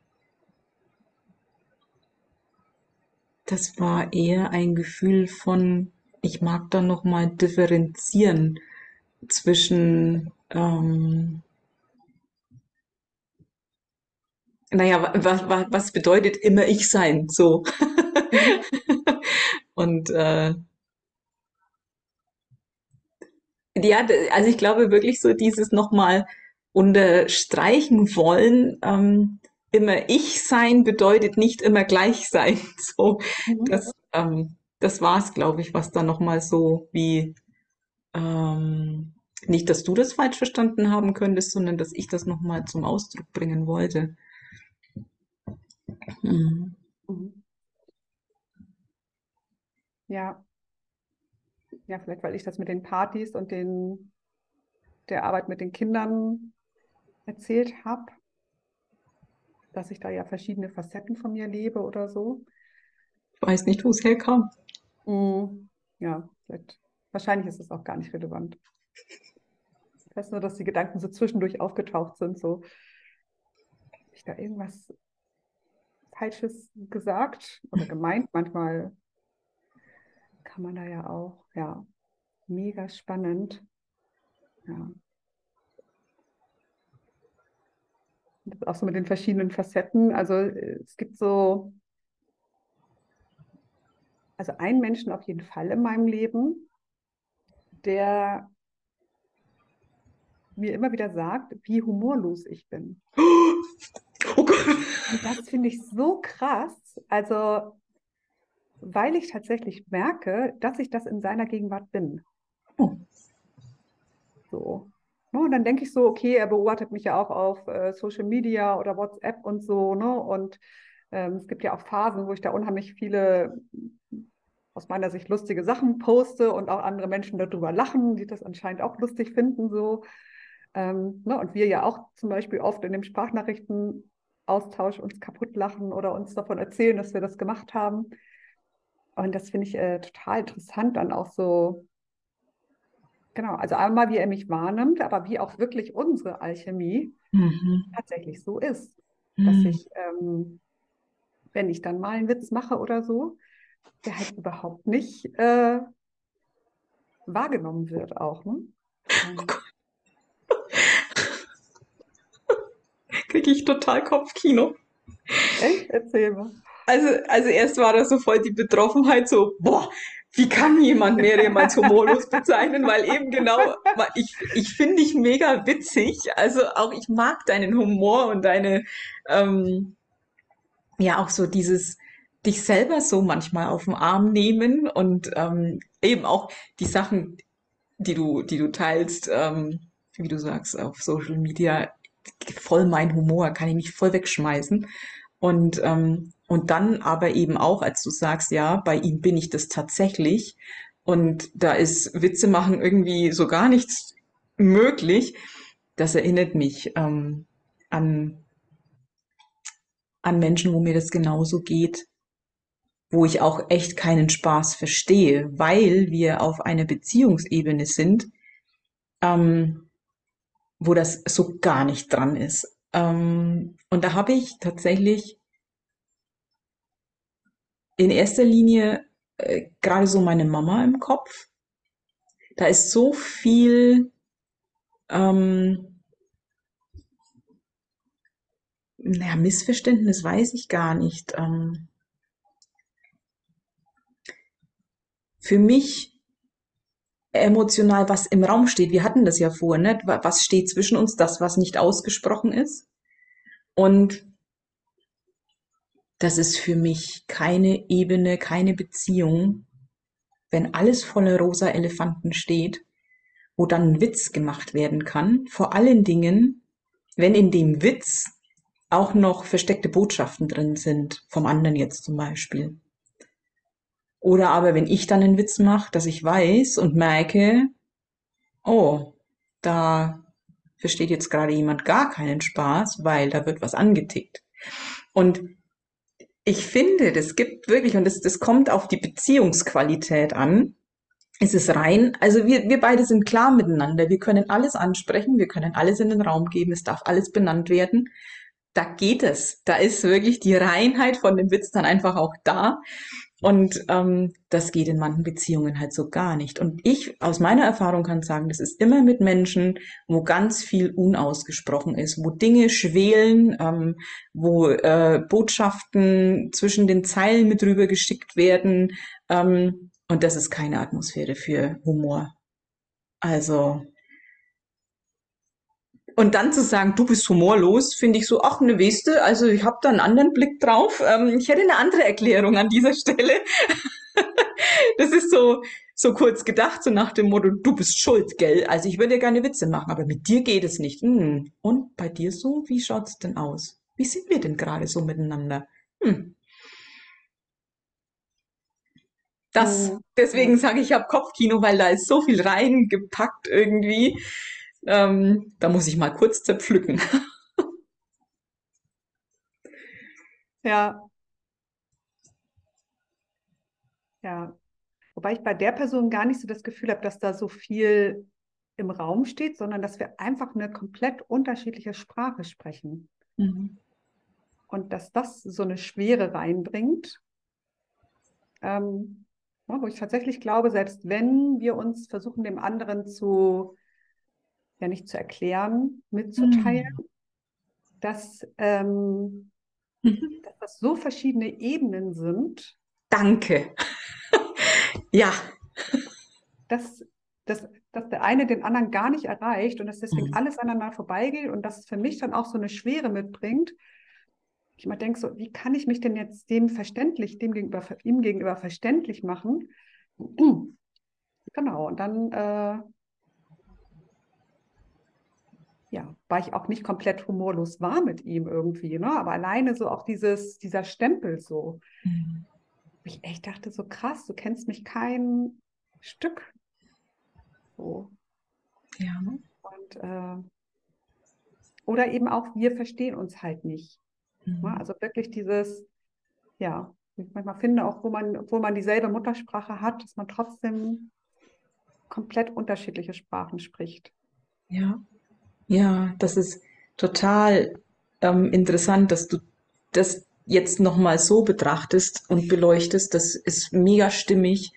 Das war eher ein Gefühl von ich mag da noch mal differenzieren zwischen ähm, naja, was, was, was bedeutet immer ich sein? So. Und äh, ja, also ich glaube wirklich so dieses nochmal unterstreichen wollen, ähm, immer ich sein bedeutet nicht immer gleich sein. So, mhm. das, ähm, das war es, glaube ich, was da nochmal so wie, ähm, nicht, dass du das falsch verstanden haben könntest, sondern dass ich das nochmal zum Ausdruck bringen wollte. Mhm. Ja. Ja, vielleicht, weil ich das mit den Partys und den, der Arbeit mit den Kindern erzählt habe, dass ich da ja verschiedene Facetten von mir lebe oder so. Ich weiß nicht, wo es herkam. Mm, ja. Wahrscheinlich ist es auch gar nicht relevant. Ich weiß nur, dass die Gedanken so zwischendurch aufgetaucht sind, so habe ich da irgendwas Falsches gesagt oder gemeint. Manchmal kann man da ja auch, ja, mega spannend. Ja. Auch so mit den verschiedenen Facetten. Also es gibt so also einen Menschen auf jeden Fall in meinem Leben, der mir immer wieder sagt, wie humorlos ich bin. Oh Gott. Und das finde ich so krass. Also, weil ich tatsächlich merke, dass ich das in seiner Gegenwart bin. Oh. So. Ne, Und dann denke ich so, okay, er beobachtet mich ja auch auf äh, Social Media oder WhatsApp und so, ne? Und ähm, es gibt ja auch Phasen, wo ich da unheimlich viele aus meiner Sicht lustige Sachen poste und auch andere Menschen darüber lachen, die das anscheinend auch lustig finden, so. Ähm, ne? Und wir ja auch zum Beispiel oft in dem Sprachnachrichtenaustausch uns kaputt lachen oder uns davon erzählen, dass wir das gemacht haben. Und das finde ich äh, total interessant, dann auch so, genau, also einmal, wie er mich wahrnimmt, aber wie auch wirklich unsere Alchemie Mhm. tatsächlich so ist. Dass Mhm. ich, ähm, wenn ich dann mal einen Witz mache oder so, der halt überhaupt nicht äh, wahrgenommen wird auch. Ne? Ähm, Kriege ich total Kopfkino. echt? Erzähl mal. Also, also erst war das so voll die Betroffenheit, so, boah, wie kann jemand Miriam als humorlos bezeichnen? Weil eben genau, ich, ich finde dich mega witzig. Also auch ich mag deinen Humor und deine, ähm, ja, auch so dieses, dich selber so manchmal auf den Arm nehmen und ähm, eben auch die Sachen, die du, die du teilst, ähm, wie du sagst, auf Social Media, voll mein Humor, kann ich mich voll wegschmeißen. Und, ähm, und dann aber eben auch, als du sagst, ja, bei ihm bin ich das tatsächlich und da ist Witze machen irgendwie so gar nichts möglich, das erinnert mich ähm, an, an Menschen, wo mir das genauso geht, wo ich auch echt keinen Spaß verstehe, weil wir auf einer Beziehungsebene sind, ähm, wo das so gar nicht dran ist. Ähm, und da habe ich tatsächlich in erster Linie äh, gerade so meine Mama im Kopf. Da ist so viel, ähm, naja, Missverständnis weiß ich gar nicht. Ähm, für mich emotional, was im Raum steht. Wir hatten das ja vorhin, ne? Was steht zwischen uns, das, was nicht ausgesprochen ist. Und das ist für mich keine Ebene, keine Beziehung, wenn alles voller rosa Elefanten steht, wo dann ein Witz gemacht werden kann. Vor allen Dingen, wenn in dem Witz auch noch versteckte Botschaften drin sind, vom anderen jetzt zum Beispiel. Oder aber wenn ich dann einen Witz mache, dass ich weiß und merke, oh, da versteht jetzt gerade jemand gar keinen Spaß, weil da wird was angetickt. Und ich finde, das gibt wirklich, und das, das kommt auf die Beziehungsqualität an. Es ist rein, also wir, wir beide sind klar miteinander. Wir können alles ansprechen, wir können alles in den Raum geben, es darf alles benannt werden. Da geht es. Da ist wirklich die Reinheit von dem Witz dann einfach auch da. Und ähm, das geht in manchen Beziehungen halt so gar nicht. Und ich aus meiner Erfahrung kann sagen, das ist immer mit Menschen, wo ganz viel unausgesprochen ist, wo Dinge schwelen, ähm, wo äh, Botschaften zwischen den Zeilen mit rüber geschickt werden. Ähm, und das ist keine Atmosphäre für Humor. Also und dann zu sagen, du bist humorlos, finde ich so, ach ne Weste, also ich habe da einen anderen Blick drauf. Ähm, ich hätte eine andere Erklärung an dieser Stelle. das ist so, so kurz gedacht, so nach dem Motto, du bist schuld, gell? Also ich würde ja gerne Witze machen, aber mit dir geht es nicht. Hm. Und bei dir so? Wie schaut's denn aus? Wie sind wir denn gerade so miteinander? Hm. Das, Mhm. deswegen sage ich, ich habe Kopfkino, weil da ist so viel reingepackt irgendwie. Ähm, da muss ich mal kurz zerpflücken. Ja, ja. Wobei ich bei der Person gar nicht so das Gefühl habe, dass da so viel im Raum steht, sondern dass wir einfach eine komplett unterschiedliche Sprache sprechen. Mhm. Und dass das so eine Schwere reinbringt, ähm, wo ich tatsächlich glaube, selbst wenn wir uns versuchen, dem anderen zu, ja nicht zu erklären, mitzuteilen, dass, ähm, Mhm. dass das so verschiedene Ebenen sind, Danke. Ja, dass, dass, dass der eine den anderen gar nicht erreicht und dass deswegen Mhm. alles aneinander vorbeigeht und dass es für mich dann auch so eine Schwere mitbringt. Ich immer denke so, wie kann ich mich denn jetzt dem verständlich, dem gegenüber, ihm gegenüber verständlich machen? Genau, und dann äh, ja, war ich auch nicht komplett humorlos war mit ihm irgendwie, ne? Aber alleine so auch dieses, dieser Stempel so. Mhm. Ich echt dachte so krass, du kennst mich kein Stück. So. Ja. Und äh, oder eben auch, wir verstehen uns halt nicht. Ne? Mhm. Also wirklich dieses, ja, ich manchmal finde auch, wo man, obwohl man dieselbe Muttersprache hat, dass man trotzdem komplett unterschiedliche Sprachen spricht. Ja. Ja, das ist total ähm, interessant, dass du das jetzt nochmal so betrachtest und beleuchtest. Das ist mega stimmig.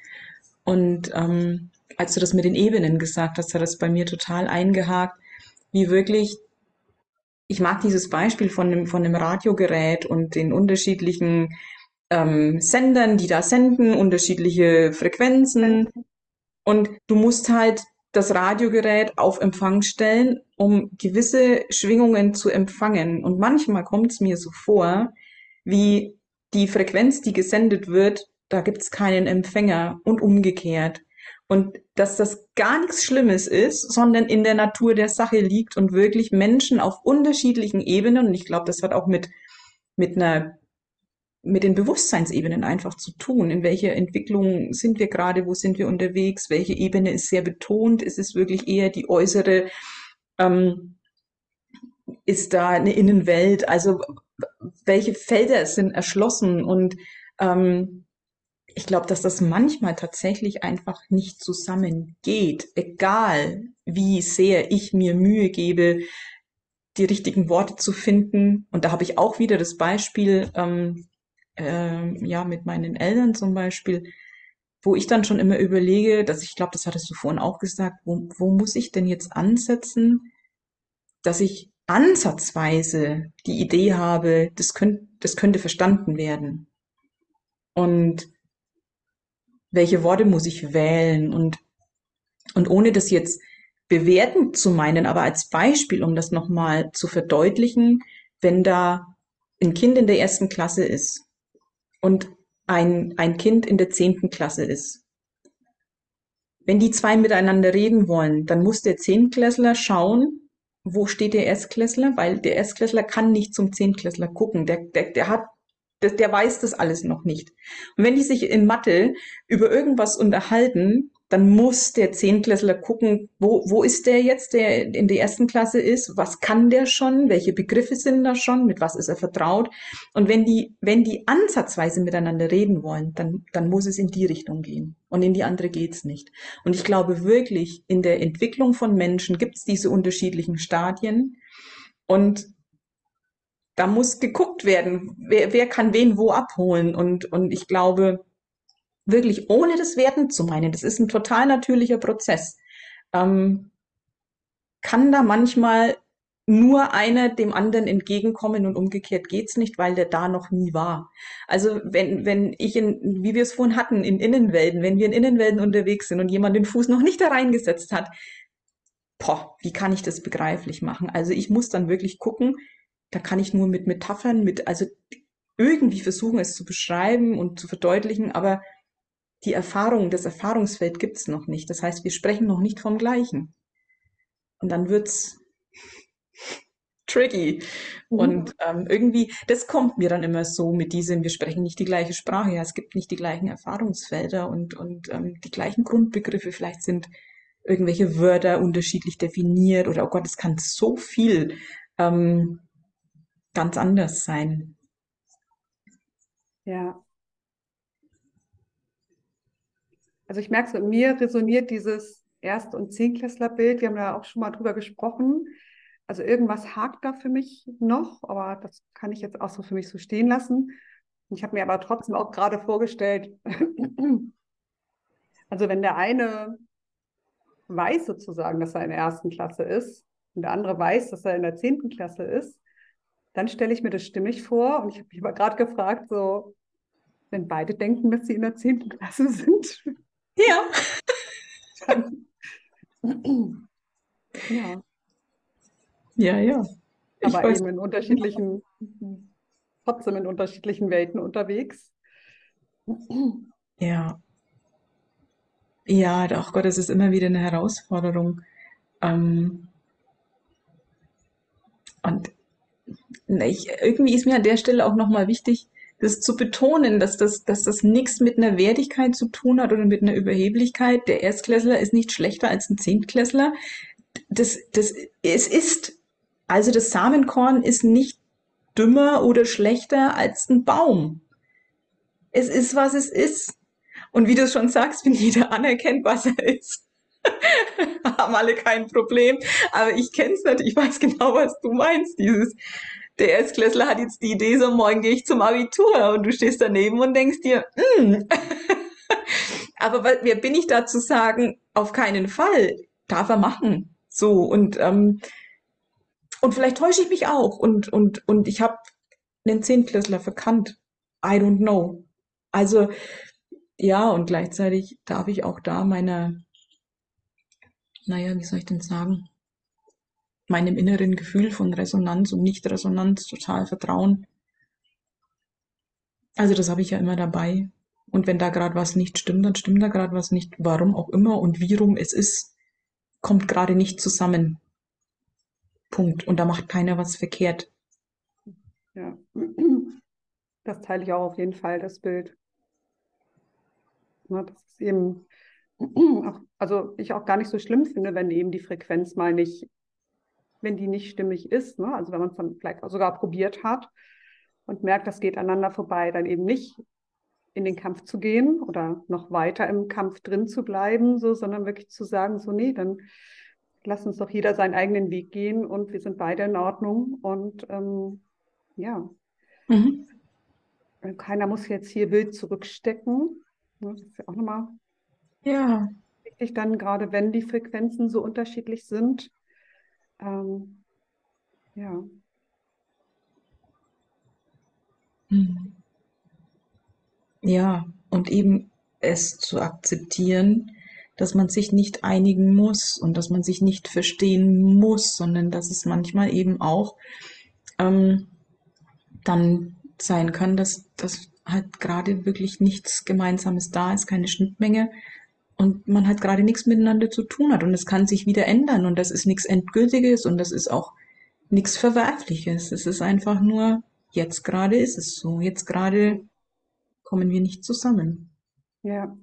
Und ähm, als du das mit den Ebenen gesagt hast, hat das bei mir total eingehakt, wie wirklich, ich mag dieses Beispiel von einem, von einem Radiogerät und den unterschiedlichen ähm, Sendern, die da senden, unterschiedliche Frequenzen. Und du musst halt das Radiogerät auf Empfang stellen, um gewisse Schwingungen zu empfangen. Und manchmal kommt es mir so vor, wie die Frequenz, die gesendet wird, da gibt es keinen Empfänger und umgekehrt. Und dass das gar nichts Schlimmes ist, sondern in der Natur der Sache liegt und wirklich Menschen auf unterschiedlichen Ebenen, und ich glaube, das hat auch mit, mit einer mit den Bewusstseinsebenen einfach zu tun. In welcher Entwicklung sind wir gerade? Wo sind wir unterwegs? Welche Ebene ist sehr betont? Ist es wirklich eher die äußere? Ähm, ist da eine Innenwelt? Also welche Felder sind erschlossen? Und ähm, ich glaube, dass das manchmal tatsächlich einfach nicht zusammengeht, egal wie sehr ich mir Mühe gebe, die richtigen Worte zu finden. Und da habe ich auch wieder das Beispiel, ähm, ähm, ja, mit meinen Eltern zum Beispiel, wo ich dann schon immer überlege, dass ich glaube, das hattest du vorhin auch gesagt, wo, wo muss ich denn jetzt ansetzen, dass ich ansatzweise die Idee habe, das, könnt, das könnte verstanden werden. Und welche Worte muss ich wählen? Und, und ohne das jetzt bewertend zu meinen, aber als Beispiel, um das nochmal zu verdeutlichen, wenn da ein Kind in der ersten Klasse ist und ein, ein Kind in der zehnten Klasse ist. Wenn die zwei miteinander reden wollen, dann muss der Zehntklässler schauen, wo steht der Erstklässler, weil der Erstklässler kann nicht zum Zehntklässler gucken. Der, der, der hat, der, der weiß das alles noch nicht. Und wenn die sich in Mathe über irgendwas unterhalten, dann muss der Zehntklässler gucken, wo, wo ist der jetzt, der in der ersten Klasse ist, was kann der schon, welche Begriffe sind da schon, mit was ist er vertraut. Und wenn die, wenn die ansatzweise miteinander reden wollen, dann, dann muss es in die Richtung gehen. Und in die andere geht's nicht. Und ich glaube wirklich, in der Entwicklung von Menschen gibt's diese unterschiedlichen Stadien. Und da muss geguckt werden, wer, wer kann wen wo abholen. Und, und ich glaube, wirklich ohne das Werten zu meinen, das ist ein total natürlicher Prozess, ähm, kann da manchmal nur einer dem anderen entgegenkommen und umgekehrt geht's nicht, weil der da noch nie war. Also wenn, wenn ich in, wie wir es vorhin hatten, in Innenwelten, wenn wir in Innenwelten unterwegs sind und jemand den Fuß noch nicht da reingesetzt hat, boah, wie kann ich das begreiflich machen? Also ich muss dann wirklich gucken, da kann ich nur mit Metaphern, mit, also irgendwie versuchen, es zu beschreiben und zu verdeutlichen, aber die Erfahrung, das Erfahrungsfeld gibt's noch nicht. Das heißt, wir sprechen noch nicht vom Gleichen. Und dann wird's tricky. Mhm. Und ähm, irgendwie, das kommt mir dann immer so mit diesem, wir sprechen nicht die gleiche Sprache, ja, es gibt nicht die gleichen Erfahrungsfelder und, und ähm, die gleichen Grundbegriffe, vielleicht sind irgendwelche Wörter unterschiedlich definiert oder oh Gott, es kann so viel ähm, ganz anders sein. Ja. Also ich merke so, in mir resoniert dieses Erst- und Zehnklässlerbild. Wir haben da auch schon mal drüber gesprochen. Also irgendwas hakt da für mich noch, aber das kann ich jetzt auch so für mich so stehen lassen. Ich habe mir aber trotzdem auch gerade vorgestellt, also wenn der eine weiß sozusagen, dass er in der ersten Klasse ist und der andere weiß, dass er in der zehnten Klasse ist, dann stelle ich mir das stimmig vor und ich habe mich aber gerade gefragt, so, wenn beide denken, dass sie in der zehnten Klasse sind, Ja. Ja, Ja, ja. Ich aber weiß. eben in unterschiedlichen, trotzdem in unterschiedlichen Welten unterwegs. Ja. Ja, ach Gott, das ist immer wieder eine Herausforderung. Ähm, und na, ich, irgendwie ist mir an der Stelle auch nochmal wichtig, das zu betonen, dass das, dass das nichts mit einer Wertigkeit zu tun hat oder mit einer Überheblichkeit. Der Erstklässler ist nicht schlechter als ein Zehntklässler. Das, das, es ist, also das Samenkorn ist nicht dümmer oder schlechter als ein Baum. Es ist, was es ist. Und wie du schon sagst, wenn jeder anerkennt, was er ist, haben alle kein Problem. Aber ich kenne es natürlich, ich weiß genau, was du meinst. Dieses, der Erstklässler hat jetzt die Idee, so morgen gehe ich zum Abitur und du stehst daneben und denkst dir, mm. aber wer bin ich da zu sagen, auf keinen Fall, darf er machen. So und ähm, und vielleicht täusche ich mich auch und und und ich habe einen Zehntklässler verkannt. I don't know. Also ja, und gleichzeitig darf ich auch da meiner, naja, wie soll ich denn sagen, meinem inneren Gefühl von Resonanz und Nicht-Resonanz total vertrauen. Also das habe ich ja immer dabei. Und wenn da gerade was nicht stimmt, dann stimmt da gerade was nicht. Warum auch immer und wie rum es ist, kommt gerade nicht zusammen. Punkt. Und da macht keiner was verkehrt. Ja, das teile ich auch auf jeden Fall, das Bild. Ne, das ist eben, auch, also ich auch gar nicht so schlimm finde, wenn eben die Frequenz mal nicht, wenn die nicht stimmig ist. Ne? Also wenn man es dann vielleicht sogar probiert hat und merkt, das geht aneinander vorbei, dann eben nicht in den Kampf zu gehen oder noch weiter im Kampf drin zu bleiben, so, sondern wirklich zu sagen, so, nee, dann lass uns doch jeder seinen eigenen Weg gehen und wir sind beide in Ordnung und ähm, ja, Mhm. keiner muss jetzt hier wild zurückstecken. Ne, Das ist ja auch nochmal Ja. wichtig, dann gerade wenn die Frequenzen so unterschiedlich sind. Ähm, ja, Mhm. Ja, und eben es zu akzeptieren, dass man sich nicht einigen muss und dass man sich nicht verstehen muss, sondern dass es manchmal eben auch ähm, dann sein kann, dass, dass halt gerade wirklich nichts Gemeinsames da ist, keine Schnittmenge und man halt gerade nichts miteinander zu tun hat und es kann sich wieder ändern und das ist nichts Endgültiges und das ist auch nichts Verwerfliches. Es ist einfach nur, jetzt gerade ist es so, jetzt gerade kommen wir nicht zusammen. ja.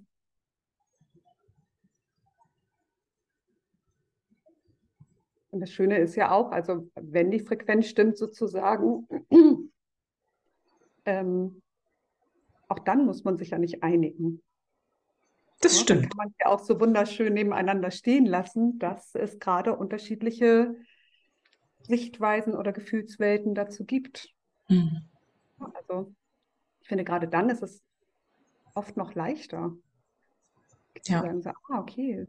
Und das Schöne ist ja auch, also wenn die Frequenz stimmt sozusagen, ähm, auch dann muss man sich ja nicht einigen. Das Ne? Stimmt. kann man ja auch so wunderschön nebeneinander stehen lassen, dass es gerade unterschiedliche Sichtweisen oder Gefühlswelten dazu gibt. Mhm. Also ich finde, gerade dann ist es oft noch leichter Ja. sagen, so, ah, okay,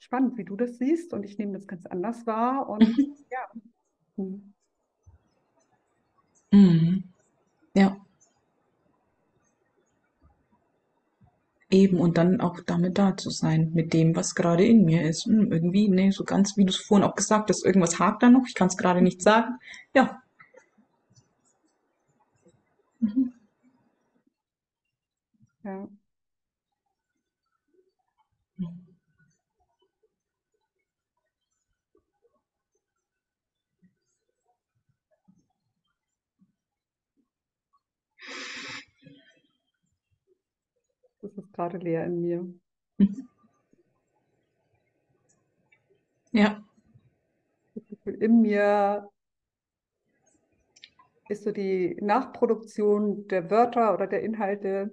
spannend, wie du das siehst und ich nehme das ganz anders wahr und Mhm. ja. Hm. Mhm. Ja. Eben und dann auch damit da zu sein, mit dem, was gerade in mir ist. Hm, irgendwie, nee, so ganz, wie du es vorhin auch gesagt hast, irgendwas hakt da noch, ich kann es gerade nicht sagen. Ja. Mhm. Ja. Das ist gerade leer in mir. Ja. In mir ist so die Nachproduktion der Wörter oder der Inhalte,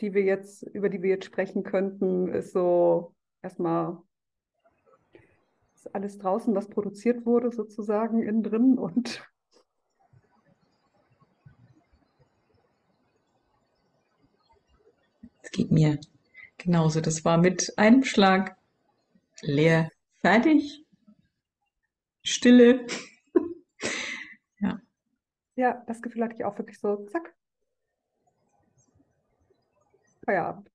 die wir jetzt, über die wir jetzt sprechen könnten, ist so erstmal ist alles draußen, was produziert wurde, sozusagen innen drin und Geht mir genauso. Das war mit einem Schlag leer, fertig, Stille. Ja. ja, das Gefühl hatte ich auch wirklich so, zack, Feierabend.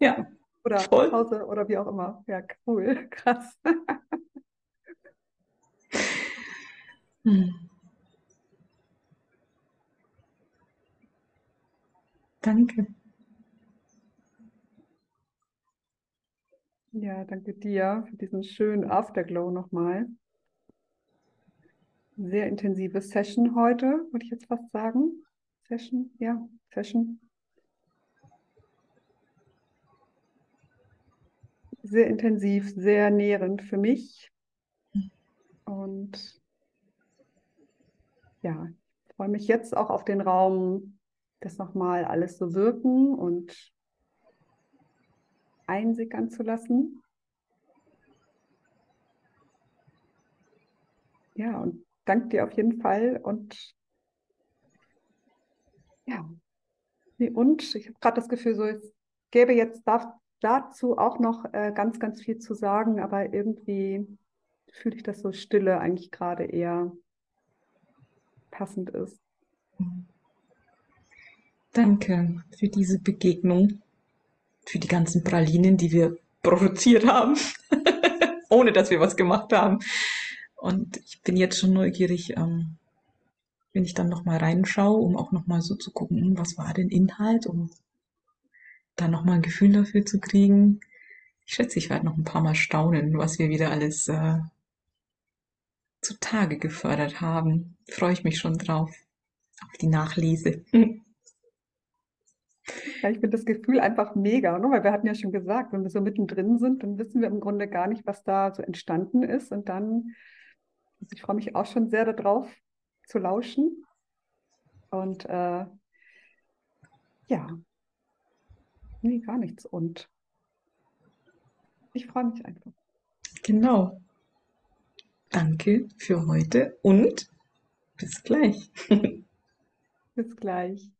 Ja. oder Voll. Pause oder wie auch immer. Ja, cool, krass. Hm. Danke. Ja, danke dir für diesen schönen Afterglow nochmal. Sehr intensive Session heute, würde ich jetzt fast sagen. Session, ja, Session. Sehr intensiv, sehr nährend für mich. Und ja, ich freue mich jetzt auch auf den Raum, das nochmal alles so wirken und einsickern zu lassen. Ja, und danke dir auf jeden Fall. Und ja, nee, und ich habe gerade das Gefühl, so es gäbe jetzt da, dazu auch noch äh, ganz, ganz viel zu sagen, aber irgendwie fühle ich, dass so Stille eigentlich gerade eher passend ist. Danke für diese Begegnung, für die ganzen Pralinen, die wir produziert haben, ohne dass wir was gemacht haben. Und ich bin jetzt schon neugierig, ähm, wenn ich dann nochmal reinschaue, um auch nochmal so zu gucken, hm, was war denn Inhalt, um da nochmal ein Gefühl dafür zu kriegen. Ich schätze, ich werde noch ein paar Mal staunen, was wir wieder alles äh, zutage gefördert haben. Freue ich mich schon drauf. Auf die Nachlese. Ja, ich finde das Gefühl einfach mega, ne? weil wir hatten ja schon gesagt, wenn wir so mittendrin sind, dann wissen wir im Grunde gar nicht, was da so entstanden ist. Und dann, also ich freue mich auch schon sehr darauf zu lauschen. Und äh, ja, nee, gar nichts. Und ich freue mich einfach. Genau. Danke für heute und bis gleich. Bis gleich.